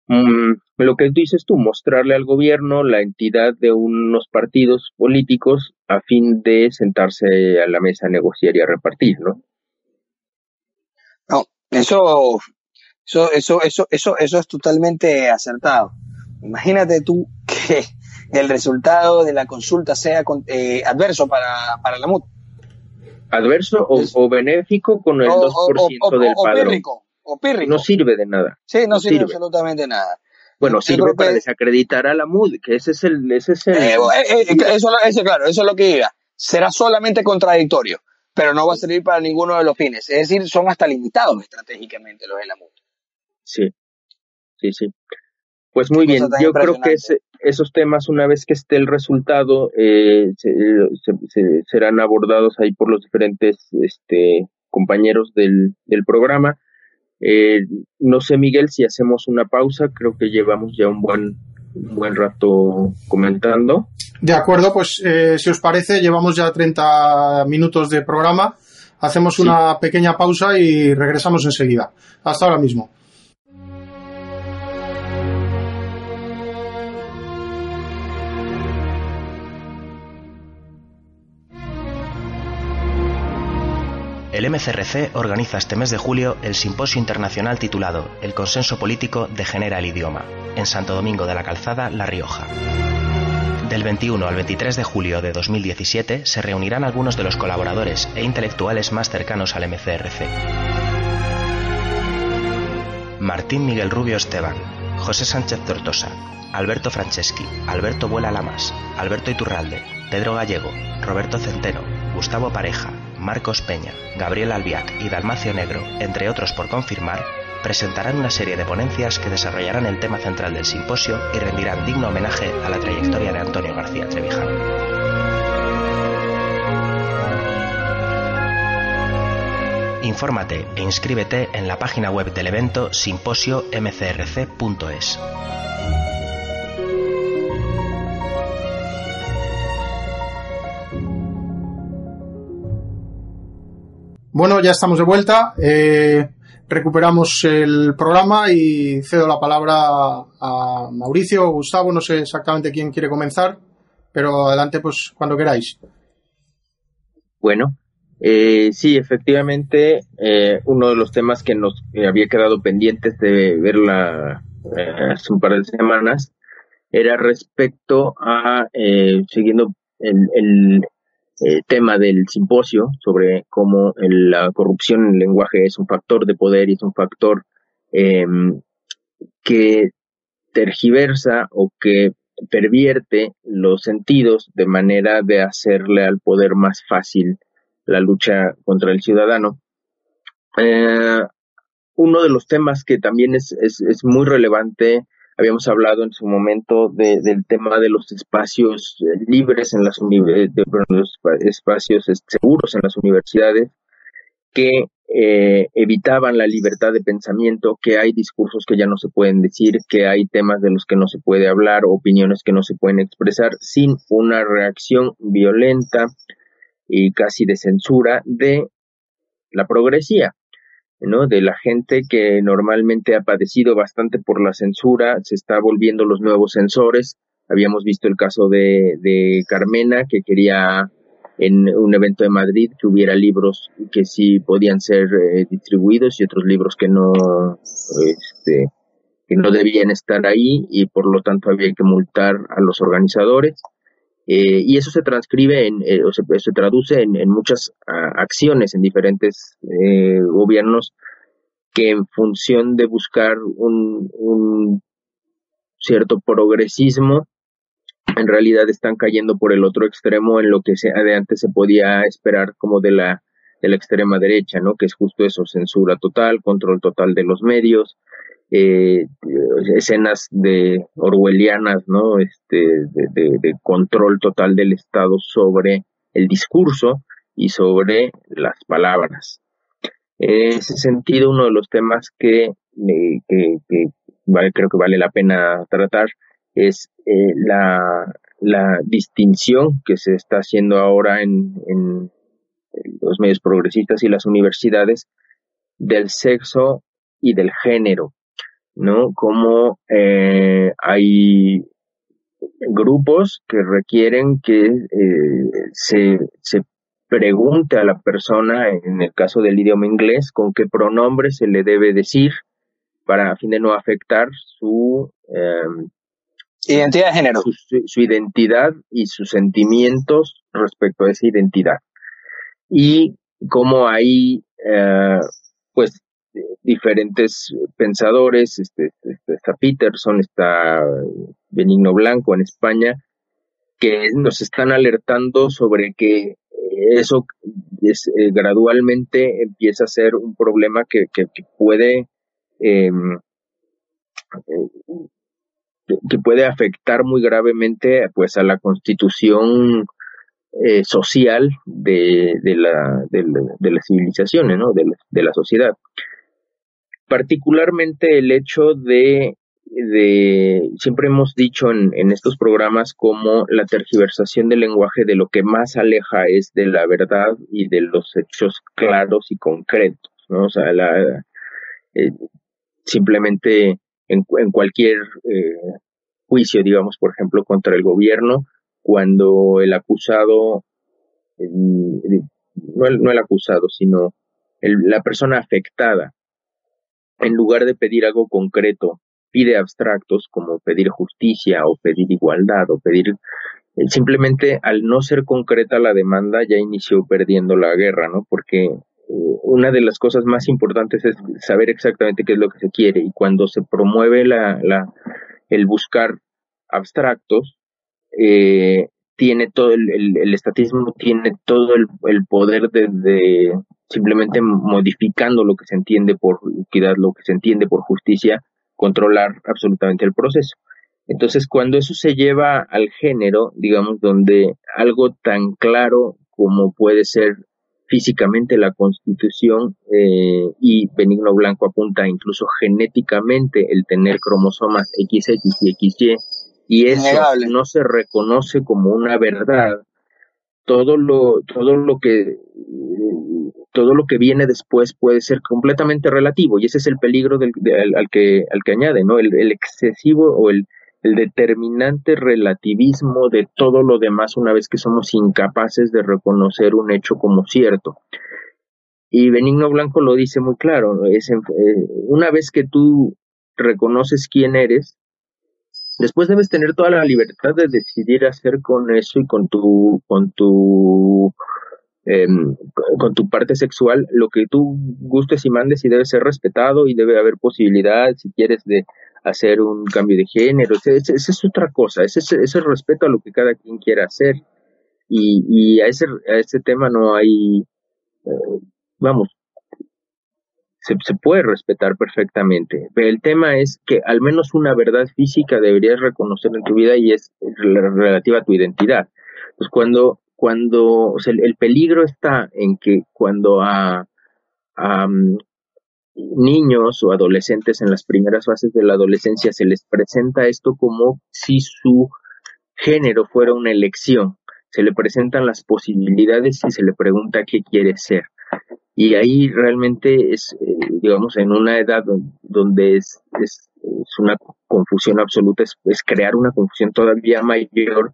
Mm, lo que dices tú, mostrarle al gobierno la entidad de unos partidos políticos a fin de sentarse a la mesa a negociar y a repartir, ¿no? No, eso, eso, eso, eso, eso, eso es totalmente acertado. Imagínate tú que el resultado de la consulta sea eh, adverso para, para la MUT. ¿Adverso o, benéfico con el 2% del padrón? o pírrico. No sirve de nada. Sí, no, sirve, absolutamente nada. Bueno, sirve para desacreditar a la MUD, que ese es el... Ese es el... Eh, eh, eh, eso, claro, eso es lo que diga. Será solamente contradictorio, pero no va a servir para ninguno de los fines. Es decir, son hasta limitados estratégicamente los de la MUD. Sí, sí, sí. Pues muy bien, yo creo que esos temas, una vez que esté el resultado, serán abordados ahí por los diferentes este, compañeros del, del programa. Eh, no sé, Miguel, si hacemos una pausa, creo que llevamos ya un buen, buen rato comentando. De acuerdo, pues eh, si os parece, llevamos ya 30 minutos de programa. Hacemos una pequeña pausa y regresamos enseguida. Hasta ahora mismo. El MCRC organiza este mes de julio el simposio internacional titulado El consenso político degenera el idioma, en Santo Domingo de la Calzada, La Rioja. Del 21 al 23 de julio de 2017 se reunirán algunos de los colaboradores e intelectuales más cercanos al MCRC. Martín Miguel Rubio Esteban, José Sánchez Tortosa, Alberto Franceschi, Alberto Vuela Lamas, Alberto Iturralde, Pedro Gallego, Roberto Centeno, Gustavo Pareja, Marcos Peña, Gabriel Albiac y Dalmacio Negro, entre otros por confirmar, presentarán una serie de ponencias que desarrollarán el tema central del simposio y rendirán digno homenaje a la trayectoria de Antonio García Trevijano. Infórmate e inscríbete en la página web del evento simposio-mcrc.es. Bueno, ya estamos de vuelta. Eh, recuperamos el programa y cedo la palabra a Mauricio o Gustavo. No sé exactamente quién quiere comenzar, pero adelante, pues cuando queráis. Bueno, eh, sí, efectivamente, eh, uno de los temas que nos había quedado pendientes de verla hace un par de semanas era respecto a, siguiendo el, eh, tema del simposio sobre cómo la corrupción en el lenguaje es un factor de poder y es un factor em, que tergiversa o que pervierte los sentidos de manera de hacerle al poder más fácil la lucha contra el ciudadano. Eh, uno de los temas que también es, es, es muy relevante Habíamos hablado en su momento del tema de los espacios eh, libres en las universidades, los espacios seguros en las universidades que eh, evitaban la libertad de pensamiento, que hay discursos que ya no se pueden decir, que hay temas de los que no se puede hablar, opiniones que no se pueden expresar sin una reacción violenta y casi de censura de la progresía. ¿No? de la gente que normalmente ha padecido bastante por la censura, se está volviendo los nuevos censores. Habíamos visto el caso de, de Carmena, que quería en un evento de Madrid que hubiera libros que sí podían ser eh, distribuidos y otros libros que no, este, que no debían estar ahí y por lo tanto había que multar a los organizadores. Eh, y eso se transcribe en, eh, o se, se, traduce en, muchas acciones en diferentes eh, gobiernos que en función de buscar un, un cierto progresismo en realidad están cayendo por el otro extremo en lo que se, de antes se podía esperar como de la, de la extrema derecha, ¿no? Que es justo eso, censura total, control total de los medios, eh, escenas de orwellianas, ¿no? Este, de, control total del Estado sobre el discurso y sobre las palabras. En ese sentido, uno de los temas que, eh, vale, creo que vale la pena tratar es eh, la, distinción que se está haciendo ahora en, los medios progresistas y las universidades del sexo y del género, ¿no? Como eh, hay grupos que requieren que eh, se, se pregunte a la persona, en el caso del idioma inglés, con qué pronombre se le debe decir para a fin de no afectar su eh, Identidad de género. Su, identidad y sus sentimientos respecto a esa identidad. Y cómo hay, eh, pues, diferentes pensadores, este, este, está Peterson, está Benigno Blanco en España, que nos están alertando sobre que eso es, eh, gradualmente empieza a ser un problema que, que, puede em, que puede afectar muy gravemente pues a la constitución eh, social de, de, la, de, las civilizaciones, ¿no? de la sociedad. Particularmente el hecho de, siempre hemos dicho en, en, estos programas como la tergiversación del lenguaje de lo que más aleja es de la verdad y de los hechos claros y concretos, ¿no? O sea, la, eh, simplemente en, en cualquier eh, juicio, digamos, por ejemplo, contra el gobierno, cuando el acusado, no, el, no el acusado, sino el, la persona afectada, en lugar de pedir algo concreto, pide abstractos como pedir justicia o pedir igualdad o pedir eh, simplemente al no ser concreta la demanda ya inició perdiendo la guerra, ¿no? Porque una de las cosas más importantes es saber exactamente qué es lo que se quiere y cuando se promueve la, la el buscar abstractos eh, tiene todo el, el, estatismo tiene todo el, el poder de, de, simplemente modificando lo que se entiende por equidad lo que se entiende por justicia controlar absolutamente el proceso. Entonces cuando eso se lleva al género digamos donde algo tan claro como puede ser físicamente la constitución eh, y Benigno Blanco apunta incluso genéticamente el tener cromosomas XX y XY y eso no se reconoce como una verdad. Todo lo todo lo que todo lo que viene después puede ser completamente relativo y ese es el peligro del, al, que al que añade no el, el excesivo o el el determinante relativismo de todo lo demás una vez que somos incapaces de reconocer un hecho como cierto. Y Benigno Blanco lo dice muy claro, es, eh, una vez que tú reconoces quién eres, después debes tener toda la libertad de decidir hacer con eso y con tu, con tu, em, con tu parte sexual lo que tú gustes y mandes y debe ser respetado y debe haber posibilidad, si quieres, de hacer un cambio de género, esa es otra cosa, ese es el respeto a lo que cada quien quiera hacer. Y, y a, ese, a ese tema no hay, eh, vamos, se, puede respetar perfectamente. Pero el tema es que al menos una verdad física deberías reconocer en tu vida y es relativa a tu identidad. Pues cuando, cuando, o sea, el, el peligro está en que cuando a, a, niños o adolescentes en las primeras fases de la adolescencia se les presenta esto como si su género fuera una elección. Se le presentan las posibilidades y se le pregunta qué quiere ser. Y ahí realmente es, eh, digamos, en una edad donde es, es, una confusión absoluta, es, es crear una confusión todavía mayor,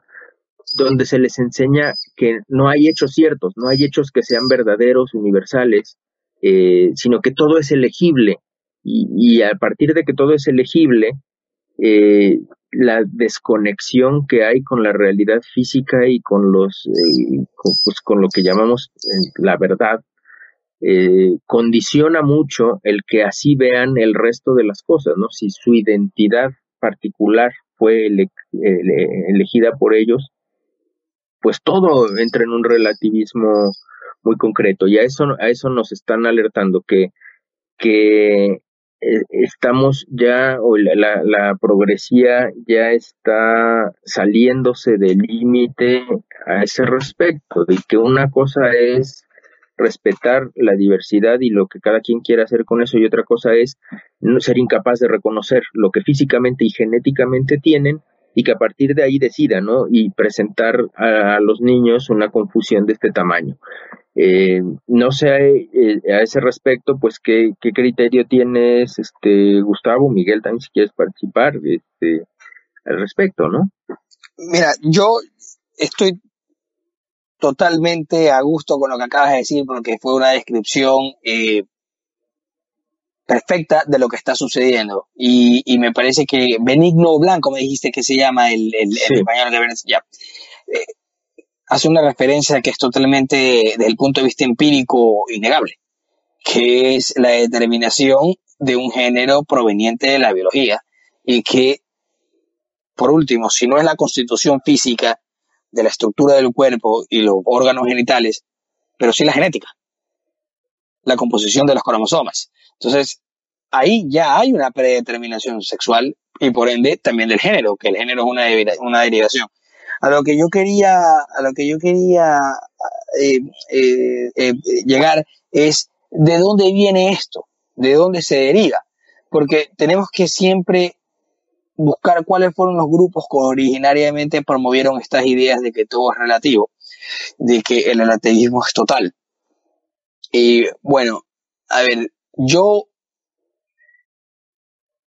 donde se les enseña que no hay hechos ciertos, no hay hechos que sean verdaderos, universales, eh, sino que todo es elegible. Y, y, a partir de que todo es elegible, eh, la desconexión que hay con la realidad física y con los pues, con, lo que llamamos la verdad eh, condiciona mucho el que así vean el resto de las cosas no si su identidad particular fue elegida por ellos, pues todo entra en un relativismo muy concreto. Y a eso, a eso nos están alertando que, que eh, estamos ya, o la, la, progresía ya está saliéndose del límite a ese respecto, de que una cosa es respetar la diversidad y lo que cada quien quiera hacer con eso y otra cosa es ser incapaz de reconocer lo que físicamente y genéticamente tienen y que a partir de ahí decida, ¿no? Y presentar a, los niños una confusión de este tamaño. Eh, no sé eh, a ese respecto, pues qué, qué criterio tienes, este Gustavo, Miguel, también si quieres participar, este, al respecto, ¿no? Mira, yo estoy totalmente a gusto con lo que acabas de decir porque fue una descripción eh, perfecta de lo que está sucediendo. Y, y, me parece que Benigno Blanco, me dijiste que se llama el, el, español de Venezuela, eh, hace una referencia que es totalmente, desde el punto de vista empírico, innegable, que es la determinación de un género proveniente de la biología y que, por último, si no es la constitución física de la estructura del cuerpo y los órganos genitales, pero sí la genética, la composición de los cromosomas. Entonces, ahí ya hay una predeterminación sexual y por ende también del género, que el género es una, una derivación. A lo que yo quería, a lo que yo quería eh, eh, eh, llegar es de dónde viene esto, de dónde se deriva, porque tenemos que siempre buscar cuáles fueron los grupos que originariamente promovieron estas ideas de que todo es relativo, de que el relativismo es total. Y bueno, a ver, yo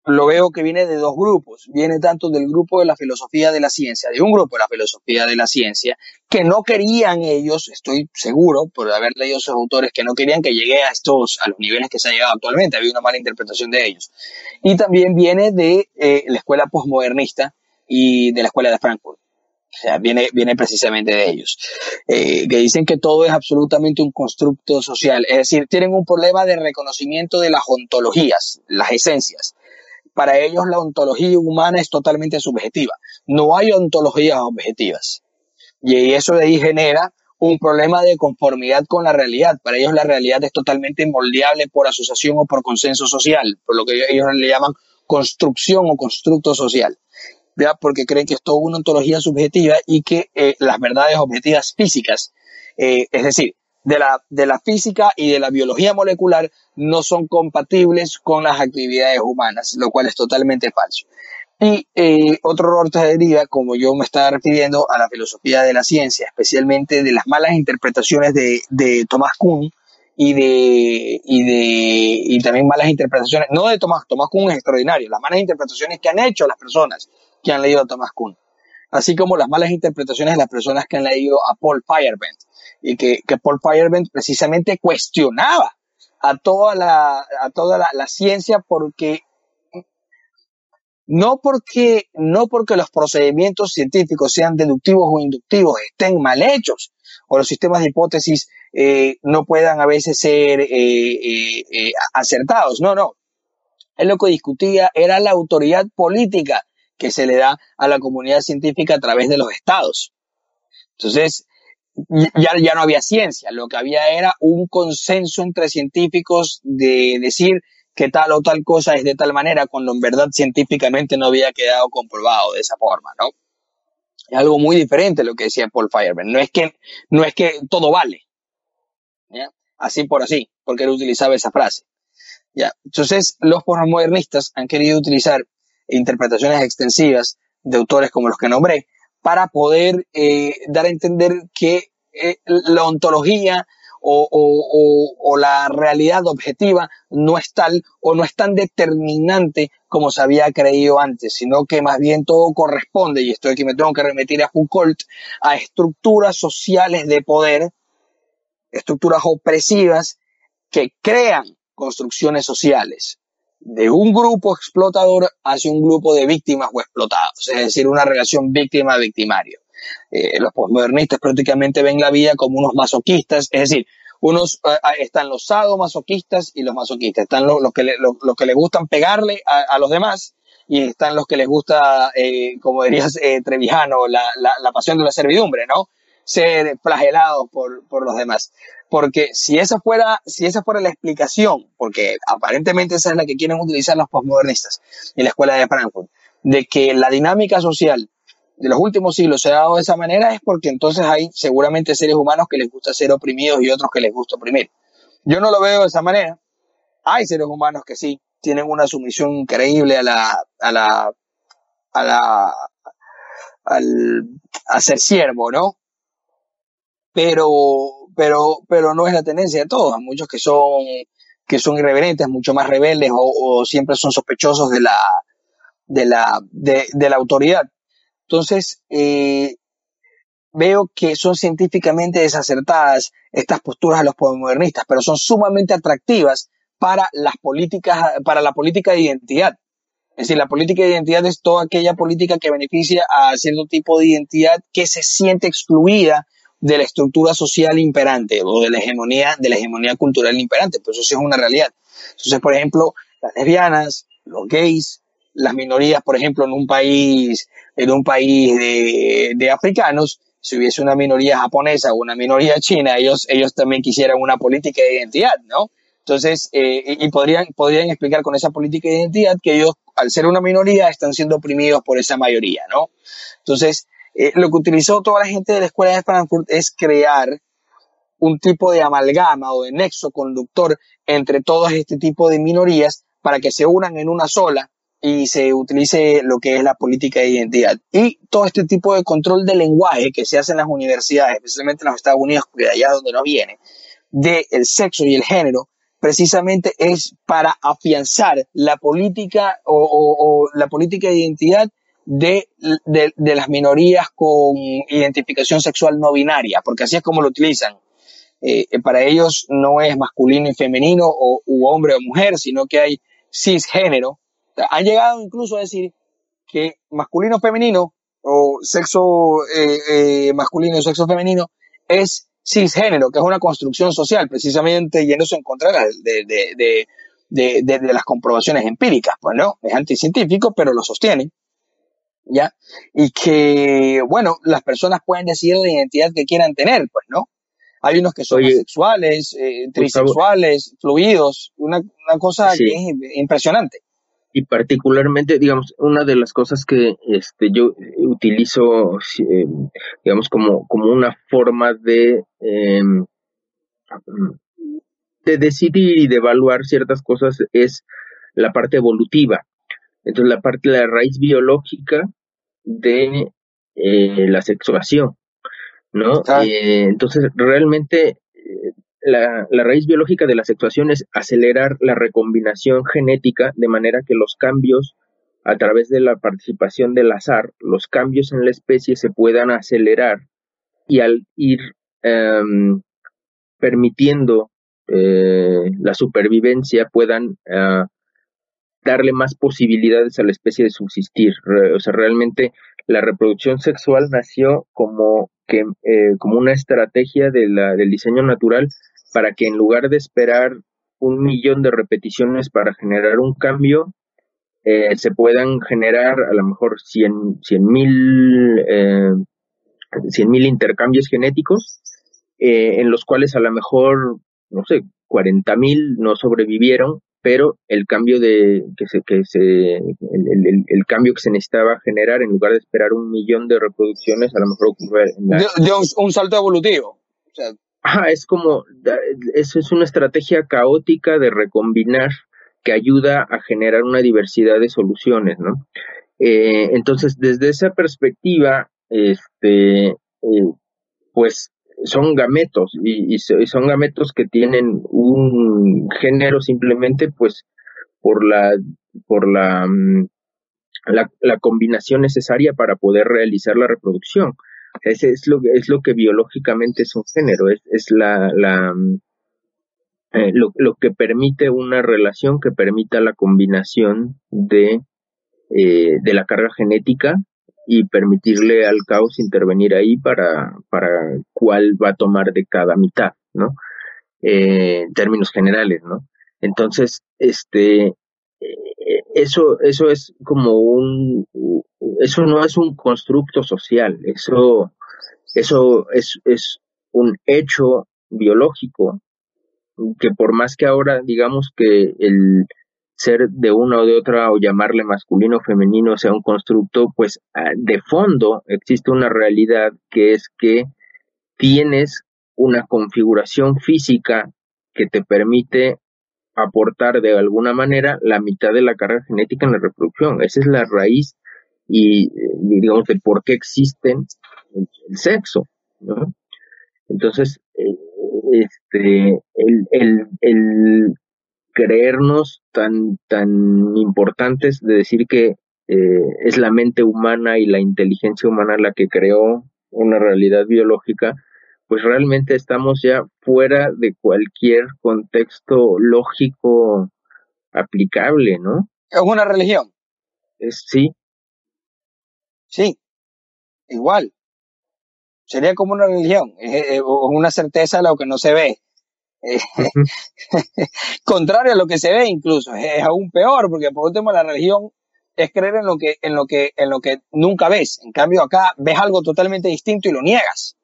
lo veo que viene de dos grupos. Viene tanto del grupo de la filosofía de la ciencia, de un grupo de la filosofía de la ciencia, que no querían ellos, estoy seguro, por haber leído esos autores, que no querían que llegue a estos, a los niveles que se ha llegado actualmente. Había una mala interpretación de ellos. Y también viene de eh, la escuela postmodernista y de la escuela de Frankfurt. O sea, viene, viene precisamente de ellos. Eh, que dicen que todo es absolutamente un constructo social. Es decir, tienen un problema de reconocimiento de las ontologías, las esencias. Para ellos la ontología humana es totalmente subjetiva. No hay ontologías objetivas. Y eso de ahí genera un problema de conformidad con la realidad. Para ellos la realidad es totalmente moldeable por asociación o por consenso social, por lo que ellos le llaman construcción o constructo social. Porque creen que es toda una ontología subjetiva y que eh, las verdades objetivas físicas, eh, es decir, de la, de la física y de la biología molecular no son compatibles con las actividades humanas, lo cual es totalmente falso. Y eh, otro error te deriva, como yo me estaba refiriendo, a la filosofía de la ciencia, especialmente de las malas interpretaciones de, de Thomas Kuhn y de, y de, y también malas interpretaciones, no de Thomas, Thomas Kuhn es extraordinario, las malas interpretaciones que han hecho las personas que han leído a Thomas Kuhn, así como las malas interpretaciones de las personas que han leído a Paul Feyerabend y que, que Paul Feyerabend precisamente cuestionaba a toda la, a toda la, ciencia porque no porque, no porque los procedimientos científicos sean deductivos o inductivos estén mal hechos o los sistemas de hipótesis eh, no puedan a veces ser eh, eh, acertados. No, no. Él lo que discutía era la autoridad política que se le da a la comunidad científica a través de los estados. Entonces, ya, ya no había ciencia, lo que había era un consenso entre científicos de decir que tal o tal cosa es de tal manera, cuando en verdad científicamente no había quedado comprobado de esa forma, ¿no? Es algo muy diferente lo que decía Paul Feyerabend. No es que, no es que todo vale. Así por así, porque él utilizaba esa frase. ¿ya? Entonces, los postmodernistas han querido utilizar interpretaciones extensivas de autores como los que nombré, para poder eh, dar a entender que eh, la ontología o, la realidad objetiva no es tal o no es tan determinante como se había creído antes, sino que más bien todo corresponde, y esto aquí me tengo que remitir a Foucault, a estructuras sociales de poder, estructuras opresivas que crean construcciones sociales de un grupo explotador hacia un grupo de víctimas o explotados, es decir, una relación víctima-victimario. Eh, los postmodernistas prácticamente ven la vida como unos masoquistas, es decir, unos eh, están los sadomasoquistas y los masoquistas, están los, que, le, que le gustan pegarle a, los demás y están los que les gusta, eh, como dirías eh, Trevijano, la, la, la, pasión de la servidumbre, ¿no? Ser flagelados por, por los demás. Porque si esa fuera, si esa fuera la explicación, porque aparentemente esa es la que quieren utilizar los postmodernistas en la escuela de Frankfurt, de que la dinámica social de los últimos siglos se ha dado de esa manera es porque entonces hay seguramente seres humanos que les gusta ser oprimidos y otros que les gusta oprimir. Yo no lo veo de esa manera. Hay seres humanos que sí tienen una sumisión increíble a la, a la, a la, al, a ser siervo, ¿no? Pero, pero, pero no es la tendencia de todos. Hay muchos que son, que son irreverentes, mucho más rebeldes o, siempre son sospechosos de la, de la, de, de la autoridad. Entonces, eh, veo que son científicamente desacertadas estas posturas de los postmodernistas, pero son sumamente atractivas para las políticas, para la política de identidad. Es decir, la política de identidad es toda aquella política que beneficia a cierto tipo de identidad que se siente excluida de la estructura social imperante o de la hegemonía, de la hegemonía cultural imperante. Pues eso sí es una realidad. Entonces, por ejemplo, las lesbianas, los gays, las minorías, por ejemplo, en un país, en un país de, de africanos, si hubiese una minoría japonesa o una minoría china, ellos, ellos también quisieran una política de identidad, ¿no? Entonces, eh, y podrían, podrían explicar con esa política de identidad que ellos, al ser una minoría, están siendo oprimidos por esa mayoría, ¿no? Entonces, eh, lo que utilizó toda la gente de la escuela de Frankfurt es crear un tipo de amalgama o de nexo conductor entre todos este tipo de minorías para que se unan en una sola y se utilice lo que es la política de identidad. Y todo este tipo de control de lenguaje que se hace en las universidades, especialmente en los Estados Unidos, de allá donde no viene, del el sexo y el género, precisamente es para afianzar la política o, o la política de identidad de, de, las minorías con identificación sexual no binaria, porque así es como lo utilizan. Eh, para ellos no es masculino y femenino o u hombre o mujer, sino que hay cisgénero. Han llegado incluso a decir que masculino femenino o sexo eh, eh, masculino y sexo femenino es cisgénero, que es una construcción social, precisamente yéndose en contra de, de, de, las comprobaciones empíricas, pues no, es anticientífico, pero lo sostiene. ¿Ya? Y que, bueno, las personas pueden decidir la identidad que quieran tener, pues, ¿no? Hay unos que son Oye, asexuales, eh, trisexuales, fluidos, una, una cosa Sí. que es impresionante. y particularmente, digamos, una de las cosas que este, yo utilizo, eh, digamos, como, como una forma de, eh, de decidir y de evaluar ciertas cosas es la parte evolutiva. Entonces, la parte de la raíz biológica de eh, la sexuación, ¿no? Ah. Eh, entonces, realmente eh, la, la, raíz biológica de la sexuación es acelerar la recombinación genética de manera que los cambios a través de la participación del azar, los cambios en la especie se puedan acelerar y al ir um, permitiendo eh, la supervivencia puedan uh, darle más posibilidades a la especie de subsistir. O sea, realmente la reproducción sexual nació como que eh, como una estrategia de la, del diseño natural para que en lugar de esperar un millón de repeticiones para generar un cambio, eh, se puedan generar a lo mejor cien mil eh, mil intercambios genéticos, eh, en los cuales a lo mejor, no sé, cuarenta mil no sobrevivieron, pero el cambio de que se, que se el, el, el, cambio que se necesitaba generar en lugar de esperar un millón de reproducciones a lo mejor ocurre en la... de, de un, un, salto evolutivo. O sea, Ajá, es como eso es una estrategia caótica de recombinar que ayuda a generar una diversidad de soluciones no eh, entonces desde esa perspectiva este eh, pues son gametos y, y, son gametos que tienen un género simplemente pues por la por la, la, la combinación necesaria para poder realizar la reproducción. Ese es lo que es lo que biológicamente es un género es, es la, la eh, lo, lo, que permite una relación que permita la combinación de eh, de la carga genética y permitirle al caos intervenir ahí para, para cuál va a tomar de cada mitad, ¿no? Eh, en términos generales, ¿no? Entonces, este, eh, eso, eso es como un, eso no es un constructo social, eso, eso es, es un hecho biológico que por más que ahora digamos que el ser de una o de otra o llamarle masculino o femenino sea un constructo, pues ah, de fondo existe una realidad que es que tienes una configuración física que te permite aportar de alguna manera la mitad de la carga genética en la reproducción. Esa es la raíz y digamos de por qué existen el, sexo. Entonces, eh, este, el, el, el creernos tan, tan importantes de decir que eh, es la mente humana y la inteligencia humana la que creó una realidad biológica, pues realmente estamos ya fuera de cualquier contexto lógico aplicable, ¿no? Es una religión. Es, sí. Sí, igual sería como una religión, es, una certeza de lo que no se ve. Contrario a lo que se ve incluso, es, aún peor, porque por último la religión es creer en lo que, en lo que, en lo que nunca ves. En cambio acá ves algo totalmente distinto y lo niegas.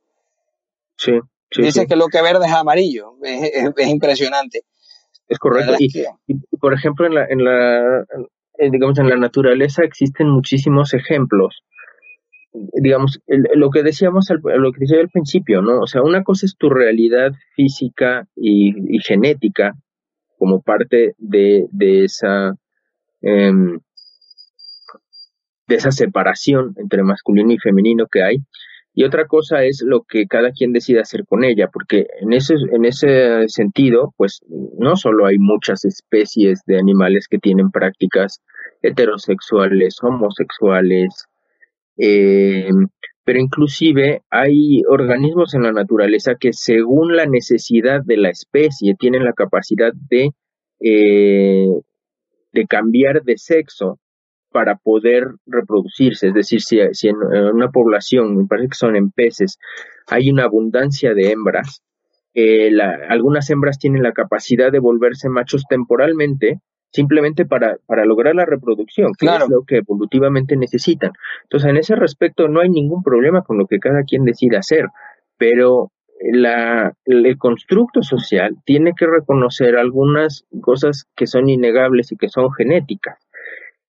Sí. sí Dices que lo que verde es amarillo. Es, impresionante. Es correcto. Y, por ejemplo, en la, en la, digamos, en la naturaleza existen muchísimos ejemplos digamos, lo que decíamos, al, lo que decía al principio, ¿no? O sea, una cosa es tu realidad física y, genética como parte de, de esa em, de esa separación entre masculino y femenino que hay y otra cosa es lo que cada quien decide hacer con ella porque en ese en ese sentido pues no solo hay muchas especies de animales que tienen prácticas heterosexuales homosexuales eh, pero inclusive hay organismos en la naturaleza que según la necesidad de la especie tienen la capacidad de, eh, de cambiar de sexo para poder reproducirse. Es decir, si, en, una población, me parece que son en peces, hay una abundancia de hembras, eh, algunas hembras tienen la capacidad de volverse machos temporalmente simplemente para, para lograr la reproducción, que es lo que evolutivamente necesitan. Entonces, en ese respecto no hay ningún problema con lo que cada quien decida hacer, pero la, el constructo social tiene que reconocer algunas cosas que son innegables y que son genéticas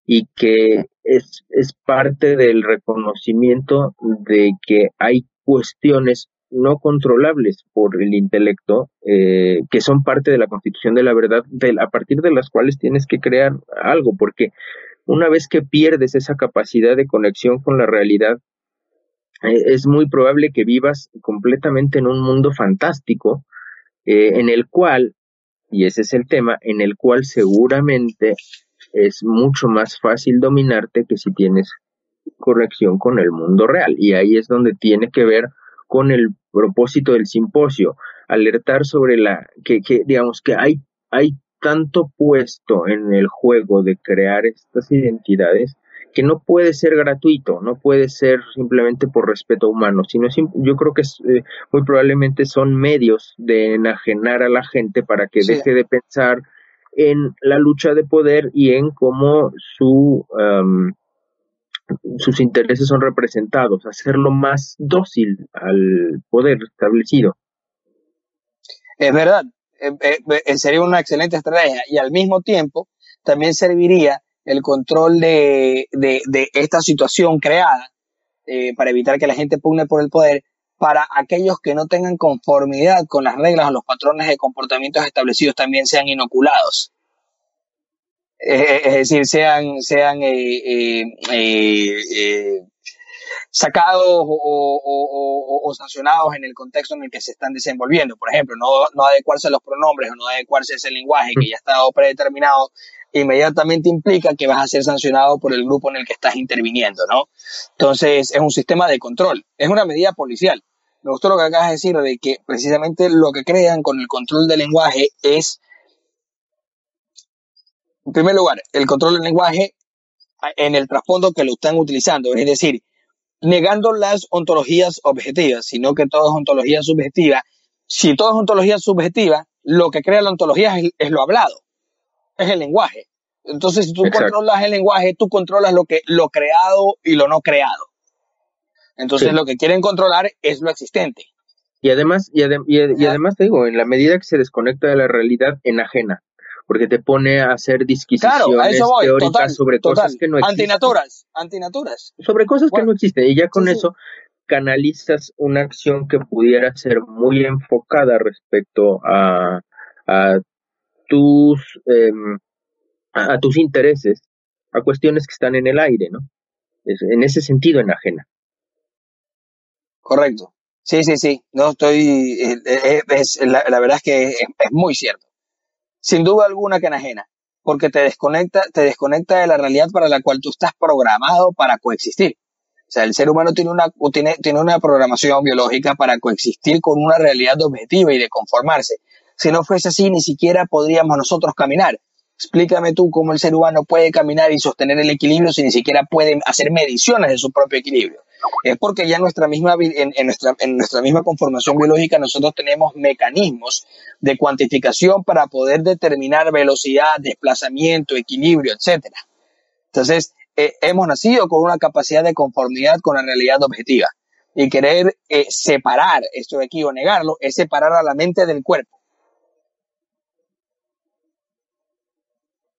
y que es, es parte del reconocimiento de que hay cuestiones no controlables por el intelecto, eh, que son parte de la constitución de la verdad, a partir de las cuales tienes que crear algo, porque una vez que pierdes esa capacidad de conexión con la realidad, eh, es muy probable que vivas completamente en un mundo fantástico, eh, en el cual, y ese es el tema, en el cual seguramente es mucho más fácil dominarte que si tienes corrección con el mundo real. Y ahí es donde tiene que ver con el propósito del simposio, alertar sobre la que, que digamos que hay, hay tanto puesto en el juego de crear estas identidades que no puede ser gratuito, no puede ser simplemente por respeto humano, sino yo creo que eh, muy probablemente son medios de enajenar a la gente para que deje de pensar en la lucha de poder y en cómo su sus intereses son representados, hacerlo más dócil al poder establecido. Es verdad, eh, eh, eh, sería una excelente estrategia y al mismo tiempo también serviría el control de, de, esta situación creada para evitar que la gente pugne por el poder para aquellos que no tengan conformidad con las reglas o los patrones de comportamientos establecidos también sean inoculados. Eh, es decir, sean, sean eh, eh, sacados o, sancionados en el contexto en el que se están desenvolviendo. Por ejemplo, no, no adecuarse a los pronombres o no adecuarse a ese lenguaje que ya ha estado predeterminado, inmediatamente implica que vas a ser sancionado por el grupo en el que estás interviniendo, ¿no? Entonces, es un sistema de control, es una medida policial. Me gustó lo que acabas de decir de que precisamente lo que crean con el control del lenguaje es en primer lugar, el control del lenguaje en el trasfondo que lo están utilizando, es decir, negando las ontologías objetivas, sino que todo es ontología subjetiva. Si todo es ontología subjetiva, lo que crea la ontología es, lo hablado, es el lenguaje. Entonces, si tú controlas el lenguaje, tú controlas lo que lo creado y lo no creado. Entonces, lo que quieren controlar es lo existente. Y además, y, además te digo, en la medida que se desconecta de la realidad, enajena porque te pone a hacer disquisiciones teóricas sobre cosas que no existen. Antinaturas, antinaturas. Sobre cosas que no existen. Y ya con eso canalizas una acción que pudiera ser muy enfocada respecto a, a tus em, a, tus intereses, a cuestiones que están en el aire, ¿no? en ese sentido enajena. Correcto. Sí, sí, sí. No estoy. Eh, eh, es, la, la, verdad es que es, es, muy cierto. Sin duda alguna que enajena, porque te desconecta, te desconecta de la realidad para la cual tú estás programado para coexistir. O sea, el ser humano tiene una, tiene, tiene una programación biológica para coexistir con una realidad objetiva y de conformarse. Si no fuese así, ni siquiera podríamos nosotros caminar. Explícame tú cómo el ser humano puede caminar y sostener el equilibrio si ni siquiera puede hacer mediciones de su propio equilibrio. Es porque ya nuestra misma, en, nuestra, en nuestra misma conformación biológica nosotros tenemos mecanismos de cuantificación para poder determinar velocidad, desplazamiento, equilibrio, etc. Entonces, eh, hemos nacido con una capacidad de conformidad con la realidad objetiva. Y querer eh, separar esto de aquí o negarlo es separar a la mente del cuerpo.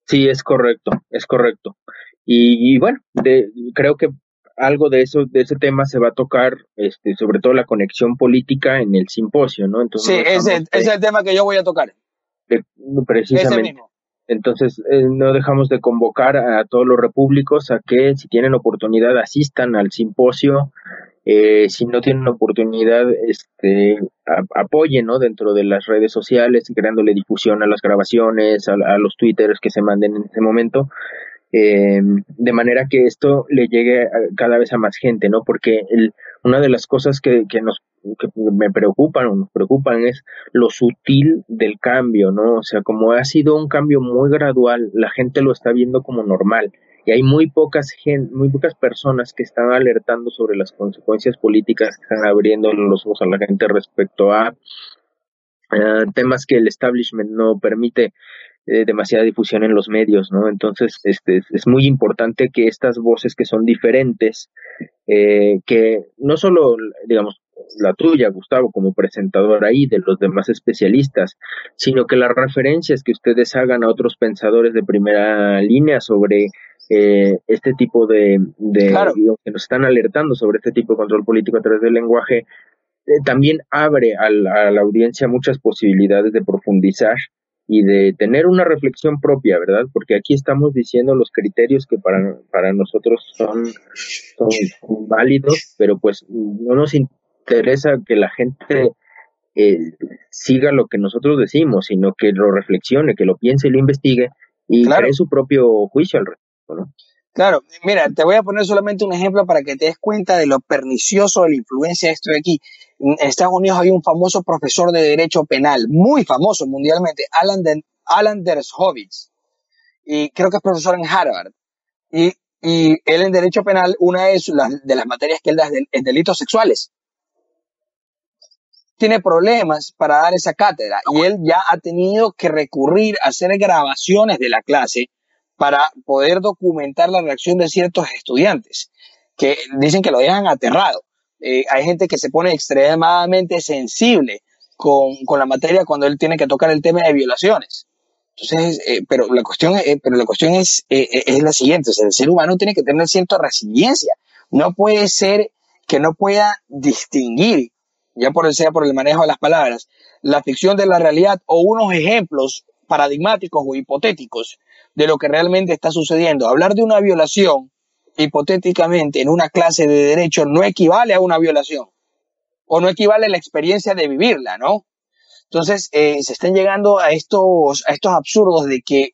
Sí, es correcto, es correcto. Y, bueno, creo que algo de eso, de ese tema se va a tocar, este, sobre todo la conexión política en el simposio, ¿no? Entonces, sí, ese, es el tema que yo voy a tocar. precisamente. Entonces, eh, no dejamos de convocar a todos los repúblicos a que, si tienen oportunidad, asistan al simposio. Eh, si no tienen oportunidad, este, apoyen ¿no? dentro de las redes sociales, creándole difusión a las grabaciones, a, los twitters que se manden en ese momento. Eh, de manera que esto le llegue cada vez a más gente, ¿no? Porque el, una de las cosas que, que nos que me preocupan o nos preocupan es lo sutil del cambio, ¿no? O sea, como ha sido un cambio muy gradual, la gente lo está viendo como normal y hay muy pocas muy pocas personas que están alertando sobre las consecuencias políticas que están abriendo los ojos a la gente respecto a temas que el establishment no permite eh, demasiada difusión en los medios, ¿no? Entonces, este, es muy importante que estas voces que son diferentes, eh, que no solo, digamos, la tuya, Gustavo, como presentador ahí, de los demás especialistas, sino que las referencias que ustedes hagan a otros pensadores de primera línea sobre eh, este tipo de, que nos están alertando sobre este tipo de control político a través del lenguaje, eh, también abre a la, audiencia muchas posibilidades de profundizar y de tener una reflexión propia, ¿verdad? Porque aquí estamos diciendo los criterios que para, para nosotros son, son válidos, pero pues no nos interesa que la gente eh, siga lo que nosotros decimos, sino que lo reflexione, que lo piense y lo investigue y cree su propio juicio al respecto, ¿no? Claro, mira, te voy a poner solamente un ejemplo para que te des cuenta de lo pernicioso de la influencia de esto de aquí. En Estados Unidos hay un famoso profesor de derecho penal, muy famoso mundialmente, Alan, de, Alan Dershowitz, y creo que es profesor en Harvard. Y, y él en derecho penal, una de, de las materias que él da es delitos sexuales tiene problemas para dar esa cátedra y él ya ha tenido que recurrir a hacer grabaciones de la clase para poder documentar la reacción de ciertos estudiantes que dicen que lo dejan aterrado. Eh, hay gente que se pone extremadamente sensible con, con, la materia cuando él tiene que tocar el tema de violaciones. Entonces, eh, pero la cuestión, eh, pero la cuestión es, es la siguiente, el ser humano tiene que tener cierta resiliencia. No puede ser que no pueda distinguir ya por sea por el manejo de las palabras, la ficción de la realidad o unos ejemplos paradigmáticos o hipotéticos de lo que realmente está sucediendo. Hablar de una violación hipotéticamente en una clase de derecho no equivale a una violación o no equivale a la experiencia de vivirla, ¿no? Entonces, eh, se están llegando a estos, a estos absurdos de que,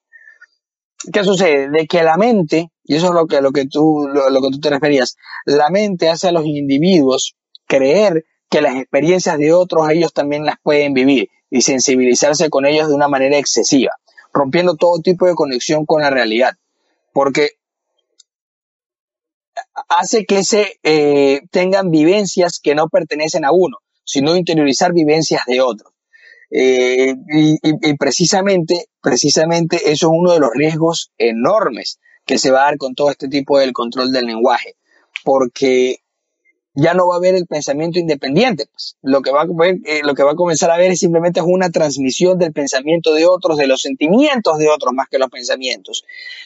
¿qué sucede? De que la mente, y eso es lo que, lo que, tú, lo que tú te referías, la mente hace a los individuos creer que las experiencias de otros ellos también las pueden vivir y sensibilizarse con ellos de una manera excesiva, rompiendo todo tipo de conexión con la realidad, porque hace que se eh, tengan vivencias que no pertenecen a uno, sino interiorizar vivencias de otros. Eh, y, precisamente, precisamente eso es uno de los riesgos enormes que se va a dar con todo este tipo del control del lenguaje, porque ya no va a haber el pensamiento independiente. Pues. Lo, que va a eh, lo que va a comenzar a ver es simplemente una transmisión del pensamiento de otros, de los sentimientos de otros más que los pensamientos.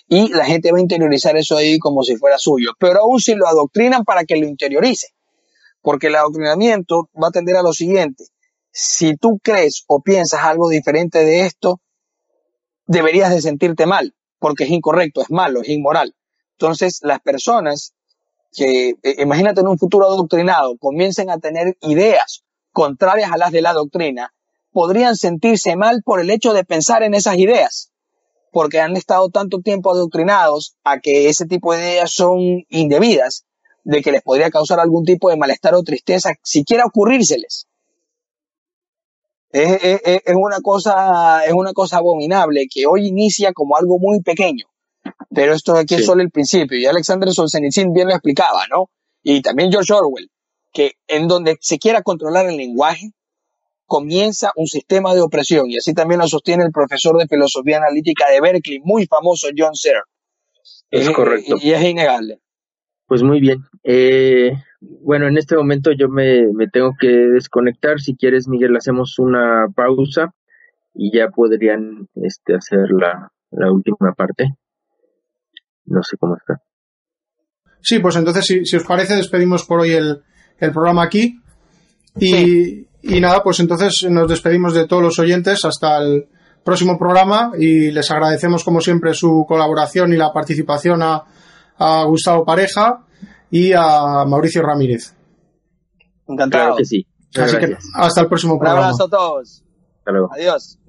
Y la gente va a interiorizar eso ahí como si fuera suyo. Pero aún si lo adoctrinan para que lo interiorice. Porque el adoctrinamiento va a tender a lo siguiente. Si tú crees o piensas algo diferente de esto, deberías de sentirte mal, porque es incorrecto, es malo, es inmoral. Entonces, las personas que, eh, imagínate en un futuro adoctrinado, comiencen a tener ideas contrarias a las de la doctrina, podrían sentirse mal por el hecho de pensar en esas ideas, porque han estado tanto tiempo adoctrinados a que ese tipo de ideas son indebidas, de que les podría causar algún tipo de malestar o tristeza, siquiera ocurrírseles. Es, una cosa, es una cosa abominable que hoy inicia como algo muy pequeño pero esto aquí es solo el principio. Y Alexander Solzhenitsyn bien lo explicaba, ¿no? Y también George Orwell, que en donde se quiera controlar el lenguaje, comienza un sistema de opresión. Y así también lo sostiene el profesor de filosofía analítica de Berkeley, muy famoso John Searle. Es correcto. Y, es innegable. Pues muy bien. Eh, bueno, en este momento yo me, me, tengo que desconectar. Si quieres, Miguel, hacemos una pausa y ya podrían este, hacer la, la última parte. No sé cómo está. Sí, pues entonces, si, os parece, despedimos por hoy el, programa aquí. Y, y, nada, pues entonces nos despedimos de todos los oyentes hasta el próximo programa y les agradecemos como siempre su colaboración y la participación a, a Gustavo Pareja y a Mauricio Ramírez. Encantado. que sí. Así que hasta el próximo programa. Un abrazo a todos. Hasta luego. Adiós.